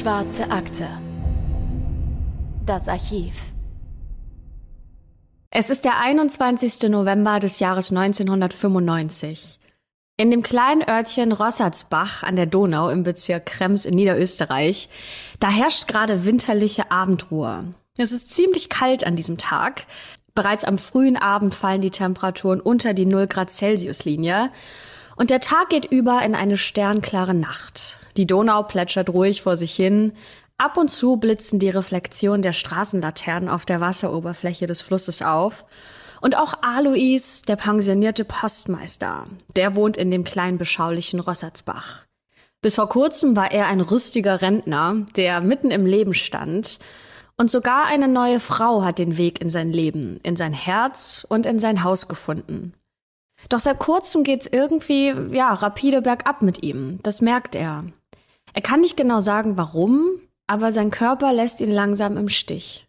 Schwarze Akte. Das Archiv. Es ist der 21. November des Jahres 1995. In dem kleinen Örtchen Rossatzbach an der Donau im Bezirk Krems in Niederösterreich, da herrscht gerade winterliche Abendruhe. Es ist ziemlich kalt an diesem Tag. Bereits am frühen Abend fallen die Temperaturen unter die 0 Grad Celsius Linie und der Tag geht über in eine sternklare Nacht. Die Donau plätschert ruhig vor sich hin. Ab und zu blitzen die Reflexionen der Straßenlaternen auf der Wasseroberfläche des Flusses auf. Und auch Alois, der pensionierte Postmeister, der wohnt in dem kleinen beschaulichen Rossatzbach. Bis vor kurzem war er ein rüstiger Rentner, der mitten im Leben stand. Und sogar eine neue Frau hat den Weg in sein Leben, in sein Herz und in sein Haus gefunden. Doch seit kurzem geht's irgendwie, ja, rapide bergab mit ihm. Das merkt er. Er kann nicht genau sagen, warum, aber sein Körper lässt ihn langsam im Stich.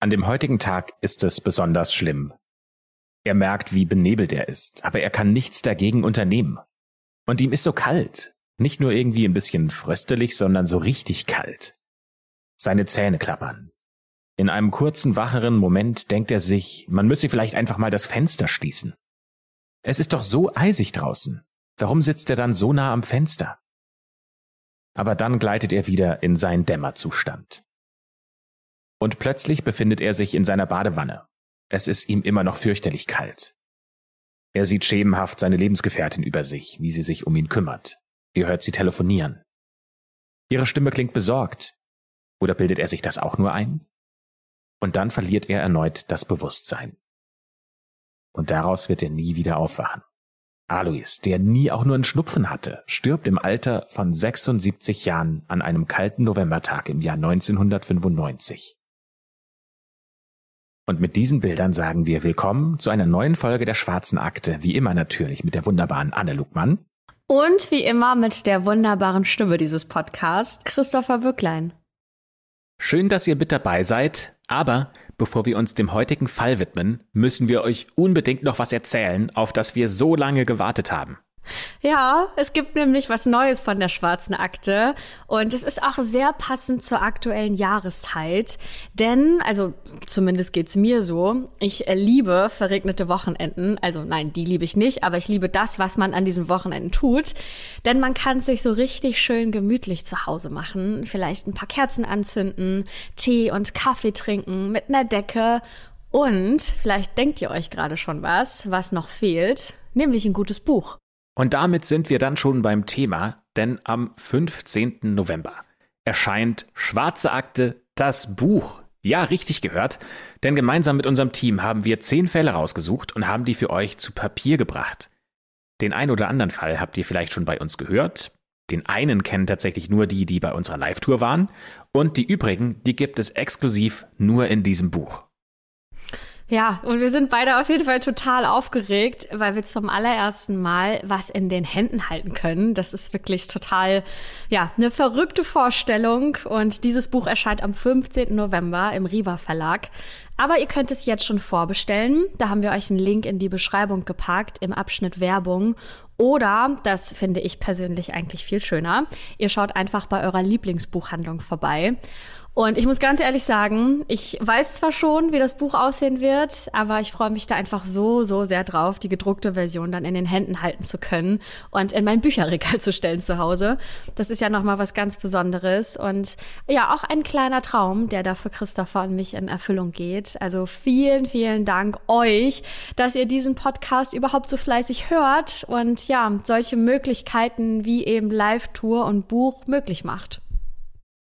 An dem heutigen Tag ist es besonders schlimm. Er merkt, wie benebelt er ist, aber er kann nichts dagegen unternehmen. Und ihm ist so kalt. Nicht nur irgendwie ein bisschen fröstelig, sondern so richtig kalt. Seine Zähne klappern. In einem kurzen, wacheren Moment denkt er sich, man müsse vielleicht einfach mal das Fenster schließen. Es ist doch so eisig draußen. Warum sitzt er dann so nah am Fenster? Aber dann gleitet er wieder in seinen Dämmerzustand. Und plötzlich befindet er sich in seiner Badewanne. Es ist ihm immer noch fürchterlich kalt. Er sieht schemenhaft seine Lebensgefährtin über sich, wie sie sich um ihn kümmert. Er hört sie telefonieren. Ihre Stimme klingt besorgt. Oder bildet er sich das auch nur ein? Und dann verliert er erneut das Bewusstsein. Und daraus wird er nie wieder aufwachen. Alois, der nie auch nur einen Schnupfen hatte, stirbt im Alter von 76 Jahren an einem kalten Novembertag im Jahr 1995. Und mit diesen Bildern sagen wir willkommen zu einer neuen Folge der Schwarzen Akte, wie immer natürlich mit der wunderbaren Anne Lugmann. Und wie immer mit der wunderbaren Stimme dieses Podcasts, Christopher Bücklein. Schön, dass ihr mit dabei seid, aber Bevor wir uns dem heutigen Fall widmen, müssen wir euch unbedingt noch was erzählen, auf das wir so lange gewartet haben. Ja, es gibt nämlich was Neues von der schwarzen Akte. Und es ist auch sehr passend zur aktuellen Jahreszeit, denn, also zumindest geht's mir so, ich liebe verregnete Wochenenden, also nein, die liebe ich nicht, aber ich liebe das, was man an diesen Wochenenden tut, denn man kann sich so richtig schön gemütlich zu Hause machen, vielleicht ein paar Kerzen anzünden, Tee und Kaffee trinken mit einer Decke. Und vielleicht denkt ihr euch gerade schon was, was noch fehlt, nämlich ein gutes Buch. Und damit sind wir dann schon beim Thema, denn am 15. November erscheint Schwarze Akte, das Buch. Ja, richtig gehört, denn gemeinsam mit unserem Team haben wir zehn Fälle rausgesucht und haben die für euch zu Papier gebracht. Den einen oder anderen Fall habt ihr vielleicht schon bei uns gehört. Den einen kennen tatsächlich nur die, die bei unserer Live-Tour waren. Und die übrigen, die gibt es exklusiv nur in diesem Buch. Ja, und wir sind beide auf jeden Fall total aufgeregt, weil wir zum allerersten Mal was in den Händen halten können. Das ist wirklich total, ja, eine verrückte Vorstellung. Und dieses Buch erscheint am 15. November im Riva Verlag. Aber ihr könnt es jetzt schon vorbestellen. Da haben wir euch einen Link in die Beschreibung gepackt im Abschnitt Werbung. Oder, das finde ich persönlich eigentlich viel schöner, ihr schaut einfach bei eurer Lieblingsbuchhandlung vorbei. Und ich muss ganz ehrlich sagen, ich weiß zwar schon, wie das Buch aussehen wird, aber ich freue mich da einfach so, so sehr drauf, die gedruckte Version dann in den Händen halten zu können und in mein Bücherregal zu stellen zu Hause. Das ist ja nochmal was ganz Besonderes und ja, auch ein kleiner Traum, der da für Christopher und mich in Erfüllung geht. Also vielen, vielen Dank euch, dass ihr diesen Podcast überhaupt so fleißig hört und ja, solche Möglichkeiten wie eben Live-Tour und Buch möglich macht.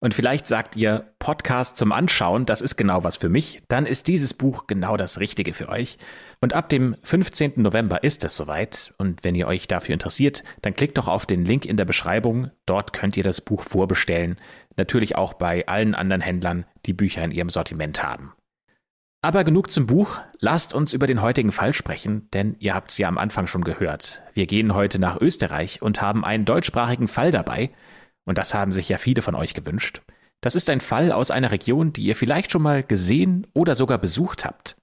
Und vielleicht sagt ihr Podcast zum Anschauen, das ist genau was für mich, dann ist dieses Buch genau das Richtige für euch. Und ab dem 15. November ist es soweit. Und wenn ihr euch dafür interessiert, dann klickt doch auf den Link in der Beschreibung. Dort könnt ihr das Buch vorbestellen. Natürlich auch bei allen anderen Händlern, die Bücher in ihrem Sortiment haben. Aber genug zum Buch. Lasst uns über den heutigen Fall sprechen, denn ihr habt es ja am Anfang schon gehört. Wir gehen heute nach Österreich und haben einen deutschsprachigen Fall dabei. Und das haben sich ja viele von euch gewünscht. Das ist ein Fall aus einer Region, die ihr vielleicht schon mal gesehen oder sogar besucht habt.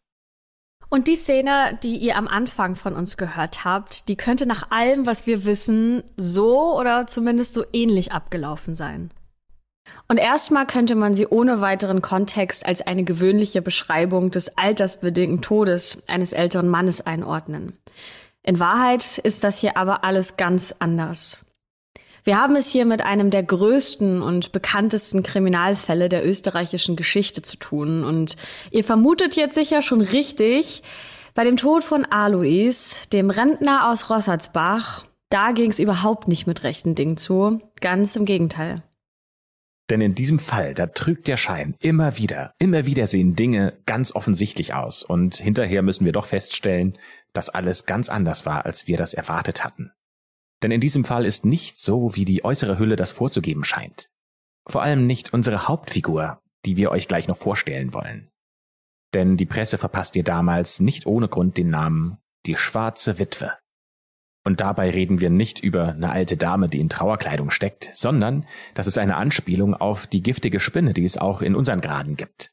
Und die Szene, die ihr am Anfang von uns gehört habt, die könnte nach allem, was wir wissen, so oder zumindest so ähnlich abgelaufen sein. Und erstmal könnte man sie ohne weiteren Kontext als eine gewöhnliche Beschreibung des altersbedingten Todes eines älteren Mannes einordnen. In Wahrheit ist das hier aber alles ganz anders. Wir haben es hier mit einem der größten und bekanntesten Kriminalfälle der österreichischen Geschichte zu tun. Und ihr vermutet jetzt sicher schon richtig, bei dem Tod von Alois, dem Rentner aus Rossatzbach, da ging es überhaupt nicht mit rechten Dingen zu. Ganz im Gegenteil. Denn in diesem Fall, da trügt der Schein immer wieder, immer wieder sehen Dinge ganz offensichtlich aus und hinterher müssen wir doch feststellen, dass alles ganz anders war, als wir das erwartet hatten. Denn in diesem Fall ist nichts so, wie die äußere Hülle das vorzugeben scheint. Vor allem nicht unsere Hauptfigur, die wir euch gleich noch vorstellen wollen. Denn die Presse verpasst ihr damals nicht ohne Grund den Namen die schwarze Witwe. Und dabei reden wir nicht über eine alte Dame, die in Trauerkleidung steckt, sondern das ist eine Anspielung auf die giftige Spinne, die es auch in unseren Graden gibt.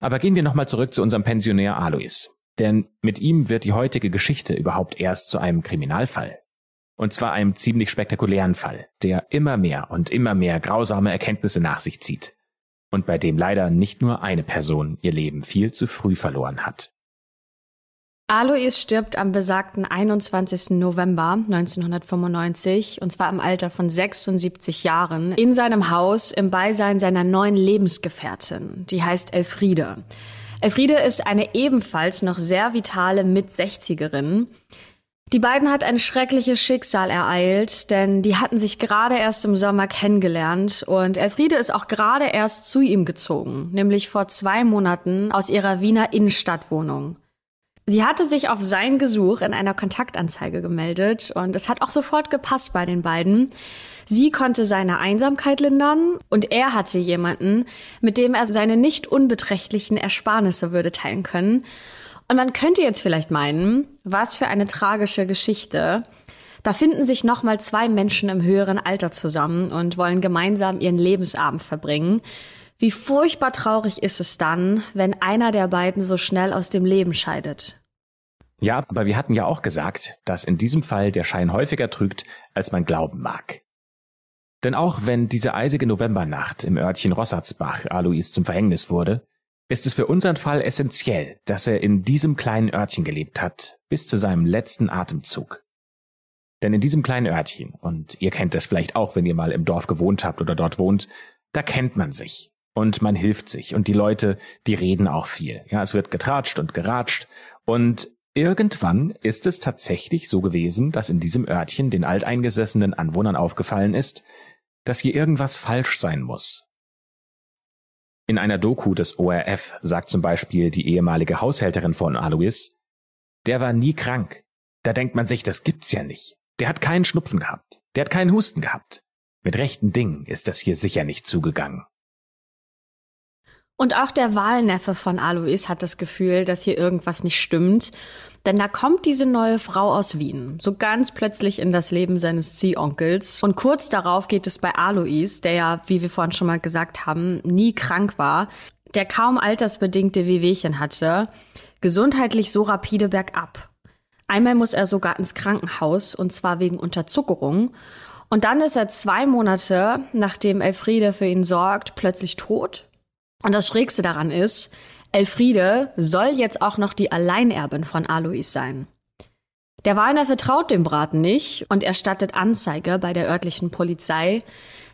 Aber gehen wir nochmal zurück zu unserem Pensionär Alois. Denn mit ihm wird die heutige Geschichte überhaupt erst zu einem Kriminalfall. Und zwar einem ziemlich spektakulären Fall, der immer mehr und immer mehr grausame Erkenntnisse nach sich zieht. Und bei dem leider nicht nur eine Person ihr Leben viel zu früh verloren hat. Alois stirbt am besagten 21. November 1995 und zwar im Alter von 76 Jahren in seinem Haus im Beisein seiner neuen Lebensgefährtin, die heißt Elfriede. Elfriede ist eine ebenfalls noch sehr vitale Mit-60erin. Die beiden hat ein schreckliches Schicksal ereilt, denn die hatten sich gerade erst im Sommer kennengelernt und Elfriede ist auch gerade erst zu ihm gezogen, nämlich vor zwei Monaten aus ihrer Wiener Innenstadtwohnung. Sie hatte sich auf sein Gesuch in einer Kontaktanzeige gemeldet und es hat auch sofort gepasst bei den beiden. Sie konnte seine Einsamkeit lindern und er hatte jemanden, mit dem er seine nicht unbeträchtlichen Ersparnisse würde teilen können. Und man könnte jetzt vielleicht meinen, was für eine tragische Geschichte. Da finden sich nochmal zwei Menschen im höheren Alter zusammen und wollen gemeinsam ihren Lebensabend verbringen. Wie furchtbar traurig ist es dann, wenn einer der beiden so schnell aus dem Leben scheidet. Ja, aber wir hatten ja auch gesagt, dass in diesem Fall der Schein häufiger trügt, als man glauben mag. Denn auch wenn diese eisige Novembernacht im Örtchen Rossatzbach Alois zum Verhängnis wurde, ist es für unseren Fall essentiell, dass er in diesem kleinen Örtchen gelebt hat, bis zu seinem letzten Atemzug. Denn in diesem kleinen Örtchen, und ihr kennt das vielleicht auch, wenn ihr mal im Dorf gewohnt habt oder dort wohnt, da kennt man sich und man hilft sich und die Leute, die reden auch viel. Ja, es wird getratscht und geratscht und irgendwann ist es tatsächlich so gewesen, dass in diesem Örtchen den alteingesessenen Anwohnern aufgefallen ist, dass hier irgendwas falsch sein muss. In einer Doku des ORF sagt zum Beispiel die ehemalige Haushälterin von Alois, der war nie krank. Da denkt man sich, das gibt's ja nicht. Der hat keinen Schnupfen gehabt. Der hat keinen Husten gehabt. Mit rechten Dingen ist das hier sicher nicht zugegangen. Und auch der Wahlneffe von Alois hat das Gefühl, dass hier irgendwas nicht stimmt. Denn da kommt diese neue Frau aus Wien, so ganz plötzlich in das Leben seines Ziehonkels. Und kurz darauf geht es bei Alois, der ja, wie wir vorhin schon mal gesagt haben, nie krank war, der kaum altersbedingte Wehwehchen hatte, gesundheitlich so rapide bergab. Einmal muss er sogar ins Krankenhaus, und zwar wegen Unterzuckerung. Und dann ist er zwei Monate, nachdem Elfriede für ihn sorgt, plötzlich tot und das Schrägste daran ist, Elfriede soll jetzt auch noch die Alleinerbin von Alois sein. Der Wahner vertraut dem Braten nicht und erstattet Anzeige bei der örtlichen Polizei,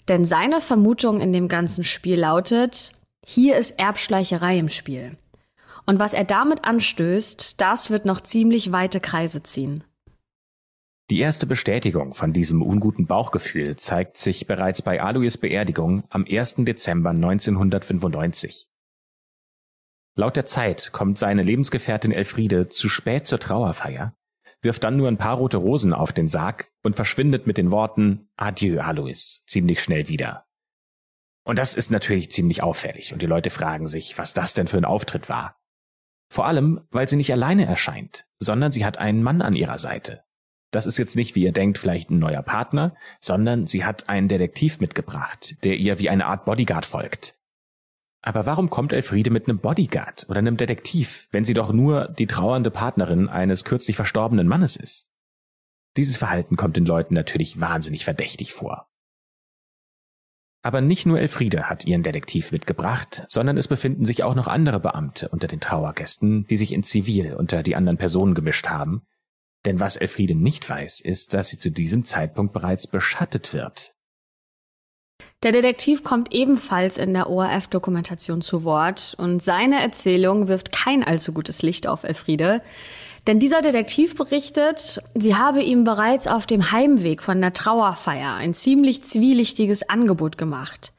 denn seine Vermutung in dem ganzen Spiel lautet, hier ist Erbschleicherei im Spiel. Und was er damit anstößt, das wird noch ziemlich weite Kreise ziehen. Die erste Bestätigung von diesem unguten Bauchgefühl zeigt sich bereits bei Alois Beerdigung am 1. Dezember 1995. Laut der Zeit kommt seine Lebensgefährtin Elfriede zu spät zur Trauerfeier, wirft dann nur ein paar rote Rosen auf den Sarg und verschwindet mit den Worten Adieu, Alois ziemlich schnell wieder. Und das ist natürlich ziemlich auffällig und die Leute fragen sich, was das denn für ein Auftritt war. Vor allem, weil sie nicht alleine erscheint, sondern sie hat einen Mann an ihrer Seite. Das ist jetzt nicht, wie ihr denkt, vielleicht ein neuer Partner, sondern sie hat einen Detektiv mitgebracht, der ihr wie eine Art Bodyguard folgt. Aber warum kommt Elfriede mit einem Bodyguard oder einem Detektiv, wenn sie doch nur die trauernde Partnerin eines kürzlich verstorbenen Mannes ist? Dieses Verhalten kommt den Leuten natürlich wahnsinnig verdächtig vor. Aber nicht nur Elfriede hat ihren Detektiv mitgebracht, sondern es befinden sich auch noch andere Beamte unter den Trauergästen, die sich in Zivil unter die anderen Personen gemischt haben. Denn was Elfriede nicht weiß, ist, dass sie zu diesem Zeitpunkt bereits beschattet wird. Der Detektiv kommt ebenfalls in der ORF-Dokumentation zu Wort und seine Erzählung wirft kein allzu gutes Licht auf Elfriede. Denn dieser Detektiv berichtet, sie habe ihm bereits auf dem Heimweg von der Trauerfeier ein ziemlich zwielichtiges Angebot gemacht.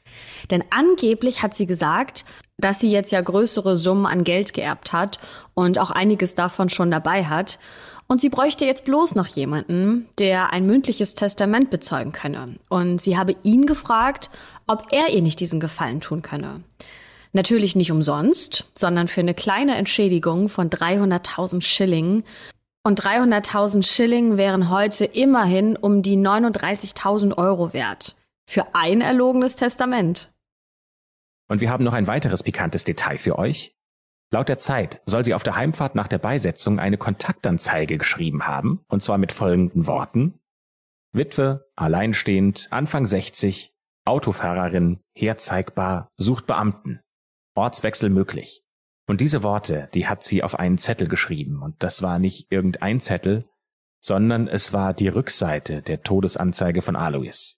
Denn angeblich hat sie gesagt, dass sie jetzt ja größere Summen an Geld geerbt hat und auch einiges davon schon dabei hat. Und sie bräuchte jetzt bloß noch jemanden, der ein mündliches Testament bezeugen könne. Und sie habe ihn gefragt, ob er ihr nicht diesen Gefallen tun könne. Natürlich nicht umsonst, sondern für eine kleine Entschädigung von 300.000 Schilling. Und 300.000 Schilling wären heute immerhin um die 39.000 Euro wert. Für ein erlogenes Testament. Und wir haben noch ein weiteres pikantes Detail für euch. Laut der Zeit soll sie auf der Heimfahrt nach der Beisetzung eine Kontaktanzeige geschrieben haben, und zwar mit folgenden Worten. Witwe, alleinstehend, Anfang 60, Autofahrerin, herzeigbar, sucht Beamten. Ortswechsel möglich. Und diese Worte, die hat sie auf einen Zettel geschrieben, und das war nicht irgendein Zettel, sondern es war die Rückseite der Todesanzeige von Alois.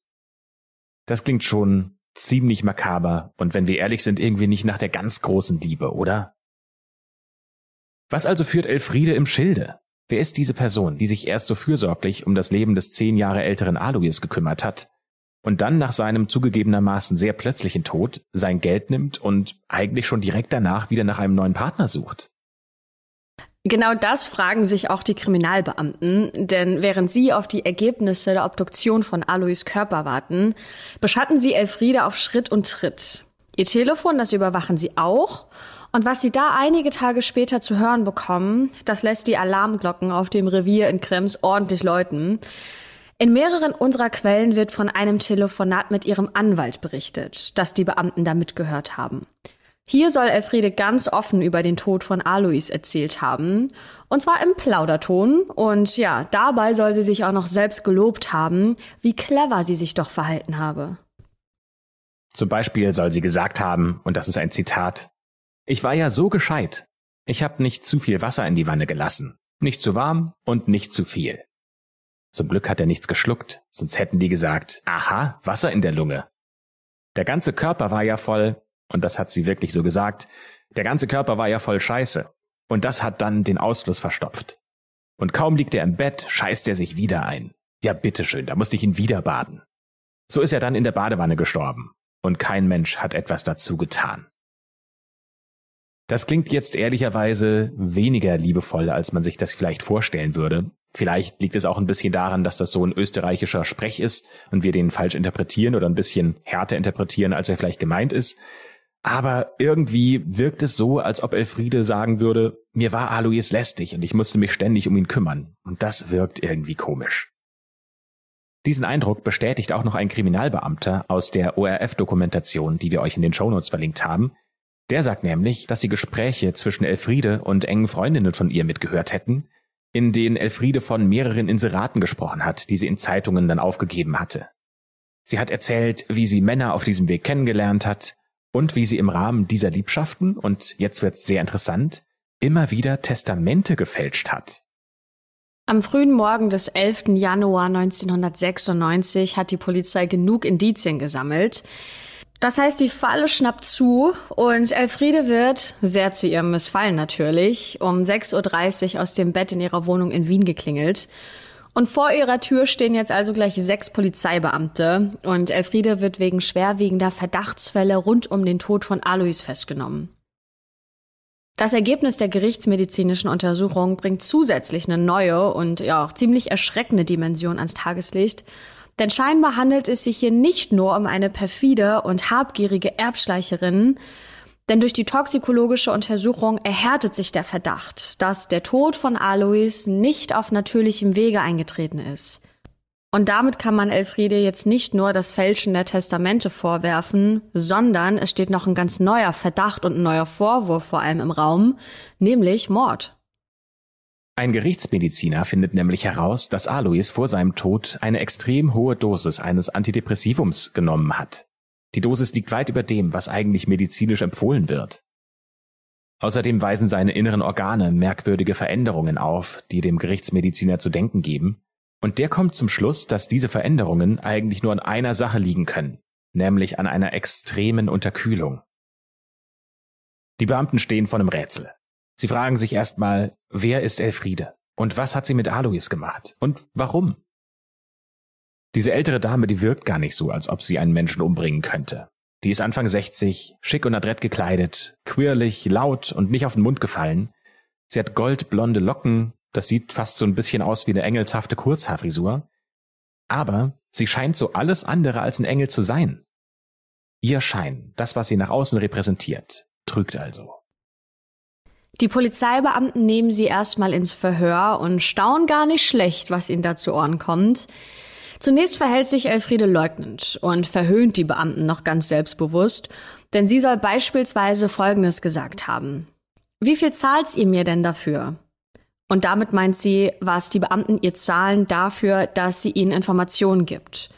Das klingt schon ziemlich makaber und wenn wir ehrlich sind, irgendwie nicht nach der ganz großen Liebe, oder? Was also führt Elfriede im Schilde? Wer ist diese Person, die sich erst so fürsorglich um das Leben des zehn Jahre älteren Alois gekümmert hat und dann nach seinem zugegebenermaßen sehr plötzlichen Tod sein Geld nimmt und eigentlich schon direkt danach wieder nach einem neuen Partner sucht. Genau das fragen sich auch die Kriminalbeamten, denn während sie auf die Ergebnisse der Obduktion von Alois Körper warten, beschatten sie Elfriede auf Schritt und Tritt. Ihr Telefon, das überwachen sie auch. Und was sie da einige Tage später zu hören bekommen, das lässt die Alarmglocken auf dem Revier in Krems ordentlich läuten. In mehreren unserer Quellen wird von einem Telefonat mit ihrem Anwalt berichtet, das die Beamten da mitgehört haben. Hier soll Elfriede ganz offen über den Tod von Alois erzählt haben, und zwar im Plauderton, und ja, dabei soll sie sich auch noch selbst gelobt haben, wie clever sie sich doch verhalten habe. Zum Beispiel soll sie gesagt haben, und das ist ein Zitat, ich war ja so gescheit. Ich habe nicht zu viel Wasser in die Wanne gelassen, nicht zu warm und nicht zu viel. Zum Glück hat er nichts geschluckt, sonst hätten die gesagt, aha, Wasser in der Lunge. Der ganze Körper war ja voll, und das hat sie wirklich so gesagt, der ganze Körper war ja voll Scheiße. Und das hat dann den Ausfluss verstopft. Und kaum liegt er im Bett, scheißt er sich wieder ein. Ja, bitteschön, da musste ich ihn wieder baden. So ist er dann in der Badewanne gestorben. Und kein Mensch hat etwas dazu getan. Das klingt jetzt ehrlicherweise weniger liebevoll, als man sich das vielleicht vorstellen würde. Vielleicht liegt es auch ein bisschen daran, dass das so ein österreichischer Sprech ist und wir den falsch interpretieren oder ein bisschen härter interpretieren, als er vielleicht gemeint ist. Aber irgendwie wirkt es so, als ob Elfriede sagen würde, mir war Alois lästig und ich musste mich ständig um ihn kümmern. Und das wirkt irgendwie komisch. Diesen Eindruck bestätigt auch noch ein Kriminalbeamter aus der ORF-Dokumentation, die wir euch in den Shownotes verlinkt haben. Der sagt nämlich, dass sie Gespräche zwischen Elfriede und engen Freundinnen von ihr mitgehört hätten, in denen Elfriede von mehreren Inseraten gesprochen hat, die sie in Zeitungen dann aufgegeben hatte. Sie hat erzählt, wie sie Männer auf diesem Weg kennengelernt hat und wie sie im Rahmen dieser Liebschaften, und jetzt wird's sehr interessant, immer wieder Testamente gefälscht hat. Am frühen Morgen des 11. Januar 1996 hat die Polizei genug Indizien gesammelt, das heißt, die Falle schnappt zu und Elfriede wird, sehr zu ihrem Missfallen natürlich, um 6.30 Uhr aus dem Bett in ihrer Wohnung in Wien geklingelt. Und vor ihrer Tür stehen jetzt also gleich sechs Polizeibeamte und Elfriede wird wegen schwerwiegender Verdachtsfälle rund um den Tod von Alois festgenommen. Das Ergebnis der gerichtsmedizinischen Untersuchung bringt zusätzlich eine neue und ja auch ziemlich erschreckende Dimension ans Tageslicht denn scheinbar handelt es sich hier nicht nur um eine perfide und habgierige Erbschleicherin, denn durch die toxikologische Untersuchung erhärtet sich der Verdacht, dass der Tod von Alois nicht auf natürlichem Wege eingetreten ist. Und damit kann man Elfriede jetzt nicht nur das Fälschen der Testamente vorwerfen, sondern es steht noch ein ganz neuer Verdacht und ein neuer Vorwurf vor allem im Raum, nämlich Mord. Ein Gerichtsmediziner findet nämlich heraus, dass Alois vor seinem Tod eine extrem hohe Dosis eines Antidepressivums genommen hat. Die Dosis liegt weit über dem, was eigentlich medizinisch empfohlen wird. Außerdem weisen seine inneren Organe merkwürdige Veränderungen auf, die dem Gerichtsmediziner zu denken geben, und der kommt zum Schluss, dass diese Veränderungen eigentlich nur an einer Sache liegen können, nämlich an einer extremen Unterkühlung. Die Beamten stehen vor einem Rätsel. Sie fragen sich erstmal, wer ist Elfriede? Und was hat sie mit Alois gemacht? Und warum? Diese ältere Dame, die wirkt gar nicht so, als ob sie einen Menschen umbringen könnte. Die ist Anfang 60, schick und adrett gekleidet, quirlig, laut und nicht auf den Mund gefallen. Sie hat goldblonde Locken, das sieht fast so ein bisschen aus wie eine engelshafte Kurzhaarfrisur. Aber sie scheint so alles andere als ein Engel zu sein. Ihr Schein, das, was sie nach außen repräsentiert, trügt also. Die Polizeibeamten nehmen sie erstmal ins Verhör und staunen gar nicht schlecht, was ihnen da zu Ohren kommt. Zunächst verhält sich Elfriede leugnend und verhöhnt die Beamten noch ganz selbstbewusst, denn sie soll beispielsweise Folgendes gesagt haben. Wie viel zahlt ihr mir denn dafür? Und damit meint sie, was die Beamten ihr zahlen dafür, dass sie ihnen Informationen gibt.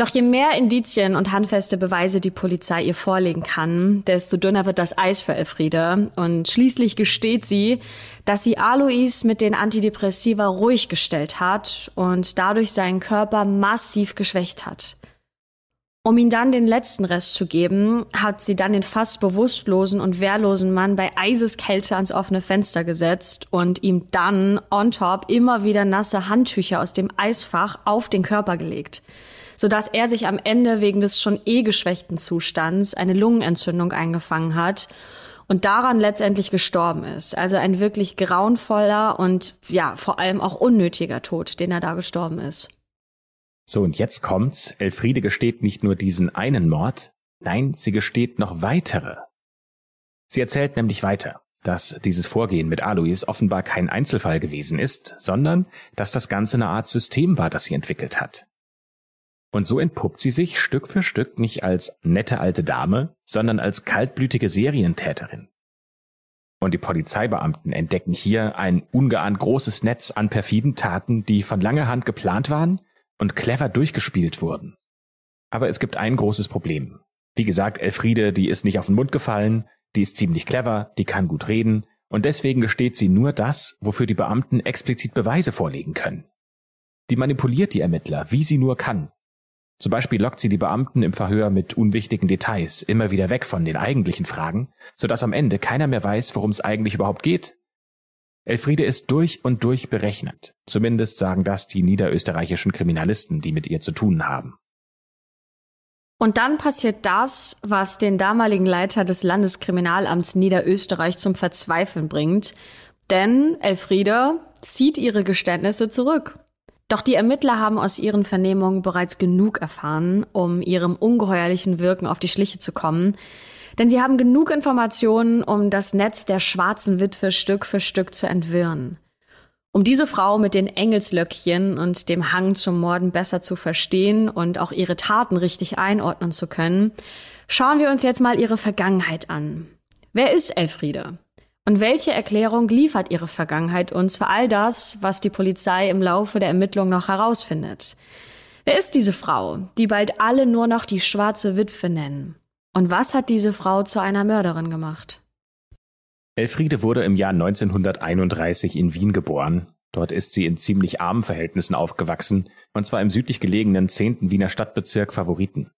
Doch je mehr Indizien und handfeste Beweise die Polizei ihr vorlegen kann, desto dünner wird das Eis für Elfriede. Und schließlich gesteht sie, dass sie Alois mit den Antidepressiva ruhig gestellt hat und dadurch seinen Körper massiv geschwächt hat. Um ihm dann den letzten Rest zu geben, hat sie dann den fast bewusstlosen und wehrlosen Mann bei Eiseskälte ans offene Fenster gesetzt und ihm dann on top immer wieder nasse Handtücher aus dem Eisfach auf den Körper gelegt sodass er sich am Ende wegen des schon eh geschwächten Zustands eine Lungenentzündung eingefangen hat und daran letztendlich gestorben ist. Also ein wirklich grauenvoller und ja, vor allem auch unnötiger Tod, den er da gestorben ist. So, und jetzt kommt's. Elfriede gesteht nicht nur diesen einen Mord, nein, sie gesteht noch weitere. Sie erzählt nämlich weiter, dass dieses Vorgehen mit Alois offenbar kein Einzelfall gewesen ist, sondern dass das Ganze eine Art System war, das sie entwickelt hat. Und so entpuppt sie sich Stück für Stück nicht als nette alte Dame, sondern als kaltblütige Serientäterin. Und die Polizeibeamten entdecken hier ein ungeahnt großes Netz an perfiden Taten, die von langer Hand geplant waren und clever durchgespielt wurden. Aber es gibt ein großes Problem. Wie gesagt, Elfriede, die ist nicht auf den Mund gefallen, die ist ziemlich clever, die kann gut reden, und deswegen gesteht sie nur das, wofür die Beamten explizit Beweise vorlegen können. Die manipuliert die Ermittler, wie sie nur kann, zum Beispiel lockt sie die Beamten im Verhör mit unwichtigen Details immer wieder weg von den eigentlichen Fragen, sodass am Ende keiner mehr weiß, worum es eigentlich überhaupt geht. Elfriede ist durch und durch berechnet. Zumindest sagen das die niederösterreichischen Kriminalisten, die mit ihr zu tun haben. Und dann passiert das, was den damaligen Leiter des Landeskriminalamts Niederösterreich zum Verzweifeln bringt. Denn Elfriede zieht ihre Geständnisse zurück. Doch die Ermittler haben aus ihren Vernehmungen bereits genug erfahren, um ihrem ungeheuerlichen Wirken auf die Schliche zu kommen. Denn sie haben genug Informationen, um das Netz der schwarzen Witwe Stück für Stück zu entwirren. Um diese Frau mit den Engelslöckchen und dem Hang zum Morden besser zu verstehen und auch ihre Taten richtig einordnen zu können, schauen wir uns jetzt mal ihre Vergangenheit an. Wer ist Elfriede? Und welche Erklärung liefert ihre Vergangenheit uns für all das, was die Polizei im Laufe der Ermittlung noch herausfindet? Wer ist diese Frau, die bald alle nur noch die schwarze Witwe nennen? Und was hat diese Frau zu einer Mörderin gemacht? Elfriede wurde im Jahr 1931 in Wien geboren. Dort ist sie in ziemlich armen Verhältnissen aufgewachsen, und zwar im südlich gelegenen 10. Wiener Stadtbezirk Favoriten.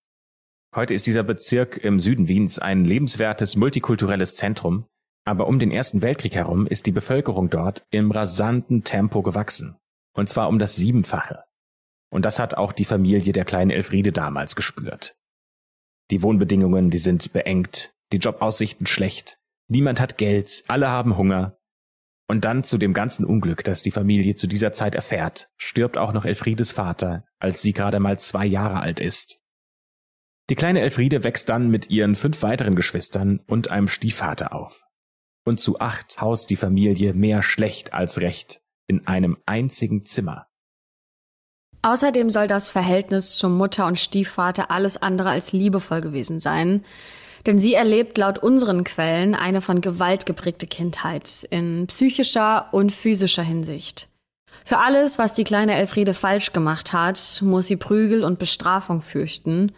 Heute ist dieser Bezirk im Süden Wiens ein lebenswertes multikulturelles Zentrum, aber um den Ersten Weltkrieg herum ist die Bevölkerung dort im rasanten Tempo gewachsen. Und zwar um das Siebenfache. Und das hat auch die Familie der kleinen Elfriede damals gespürt. Die Wohnbedingungen, die sind beengt, die Jobaussichten schlecht, niemand hat Geld, alle haben Hunger. Und dann zu dem ganzen Unglück, das die Familie zu dieser Zeit erfährt, stirbt auch noch Elfriedes Vater, als sie gerade mal zwei Jahre alt ist. Die kleine Elfriede wächst dann mit ihren fünf weiteren Geschwistern und einem Stiefvater auf und zu acht haust die Familie mehr schlecht als recht in einem einzigen Zimmer. Außerdem soll das Verhältnis zum Mutter und Stiefvater alles andere als liebevoll gewesen sein. Denn sie erlebt laut unseren Quellen eine von Gewalt geprägte Kindheit in psychischer und physischer Hinsicht. Für alles, was die kleine Elfriede falsch gemacht hat, muss sie Prügel und Bestrafung fürchten.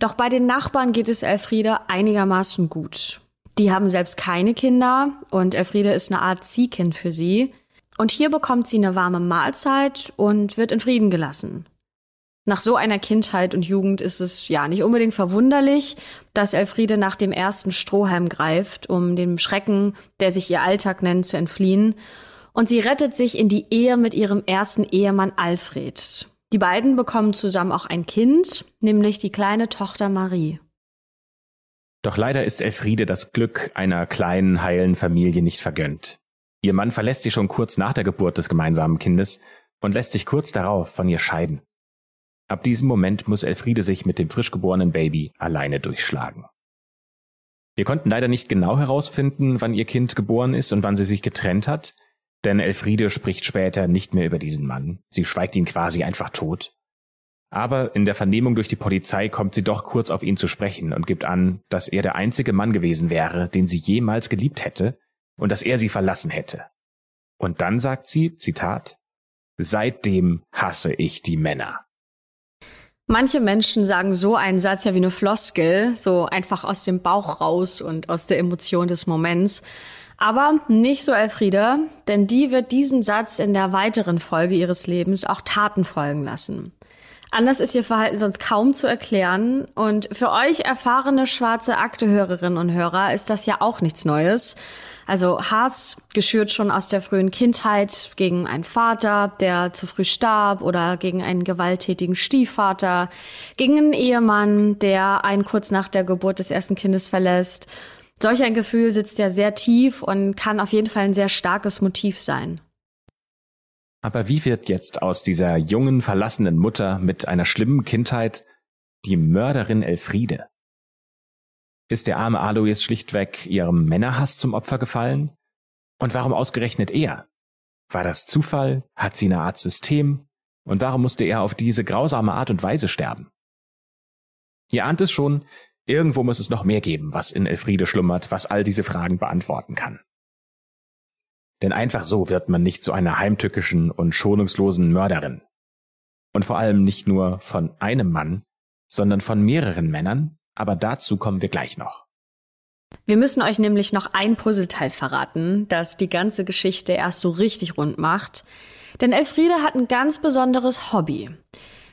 Doch bei den Nachbarn geht es Elfriede einigermaßen gut. Die haben selbst keine Kinder und Elfriede ist eine Art Ziehkind für sie. Und hier bekommt sie eine warme Mahlzeit und wird in Frieden gelassen. Nach so einer Kindheit und Jugend ist es ja nicht unbedingt verwunderlich, dass Elfriede nach dem ersten Strohhalm greift, um dem Schrecken, der sich ihr Alltag nennt, zu entfliehen. Und sie rettet sich in die Ehe mit ihrem ersten Ehemann Alfred. Die beiden bekommen zusammen auch ein Kind, nämlich die kleine Tochter Marie. Doch leider ist Elfriede das Glück einer kleinen, heilen Familie nicht vergönnt. Ihr Mann verlässt sie schon kurz nach der Geburt des gemeinsamen Kindes und lässt sich kurz darauf von ihr scheiden. Ab diesem Moment muss Elfriede sich mit dem frisch geborenen Baby alleine durchschlagen. Wir konnten leider nicht genau herausfinden, wann ihr Kind geboren ist und wann sie sich getrennt hat, denn Elfriede spricht später nicht mehr über diesen Mann. Sie schweigt ihn quasi einfach tot. Aber in der Vernehmung durch die Polizei kommt sie doch kurz auf ihn zu sprechen und gibt an, dass er der einzige Mann gewesen wäre, den sie jemals geliebt hätte und dass er sie verlassen hätte. Und dann sagt sie, Zitat, Seitdem hasse ich die Männer. Manche Menschen sagen so einen Satz ja wie eine Floskel, so einfach aus dem Bauch raus und aus der Emotion des Moments. Aber nicht so Elfriede, denn die wird diesen Satz in der weiteren Folge ihres Lebens auch Taten folgen lassen. Anders ist ihr Verhalten sonst kaum zu erklären. Und für euch erfahrene schwarze Aktehörerinnen und Hörer ist das ja auch nichts Neues. Also Hass geschürt schon aus der frühen Kindheit gegen einen Vater, der zu früh starb oder gegen einen gewalttätigen Stiefvater, gegen einen Ehemann, der einen kurz nach der Geburt des ersten Kindes verlässt. Solch ein Gefühl sitzt ja sehr tief und kann auf jeden Fall ein sehr starkes Motiv sein. Aber wie wird jetzt aus dieser jungen, verlassenen Mutter mit einer schlimmen Kindheit die Mörderin Elfriede? Ist der arme Alois schlichtweg ihrem Männerhass zum Opfer gefallen? Und warum ausgerechnet er? War das Zufall? Hat sie eine Art System? Und warum musste er auf diese grausame Art und Weise sterben? Ihr ahnt es schon, irgendwo muss es noch mehr geben, was in Elfriede schlummert, was all diese Fragen beantworten kann. Denn einfach so wird man nicht zu einer heimtückischen und schonungslosen Mörderin. Und vor allem nicht nur von einem Mann, sondern von mehreren Männern, aber dazu kommen wir gleich noch. Wir müssen euch nämlich noch ein Puzzleteil verraten, das die ganze Geschichte erst so richtig rund macht. Denn Elfriede hat ein ganz besonderes Hobby.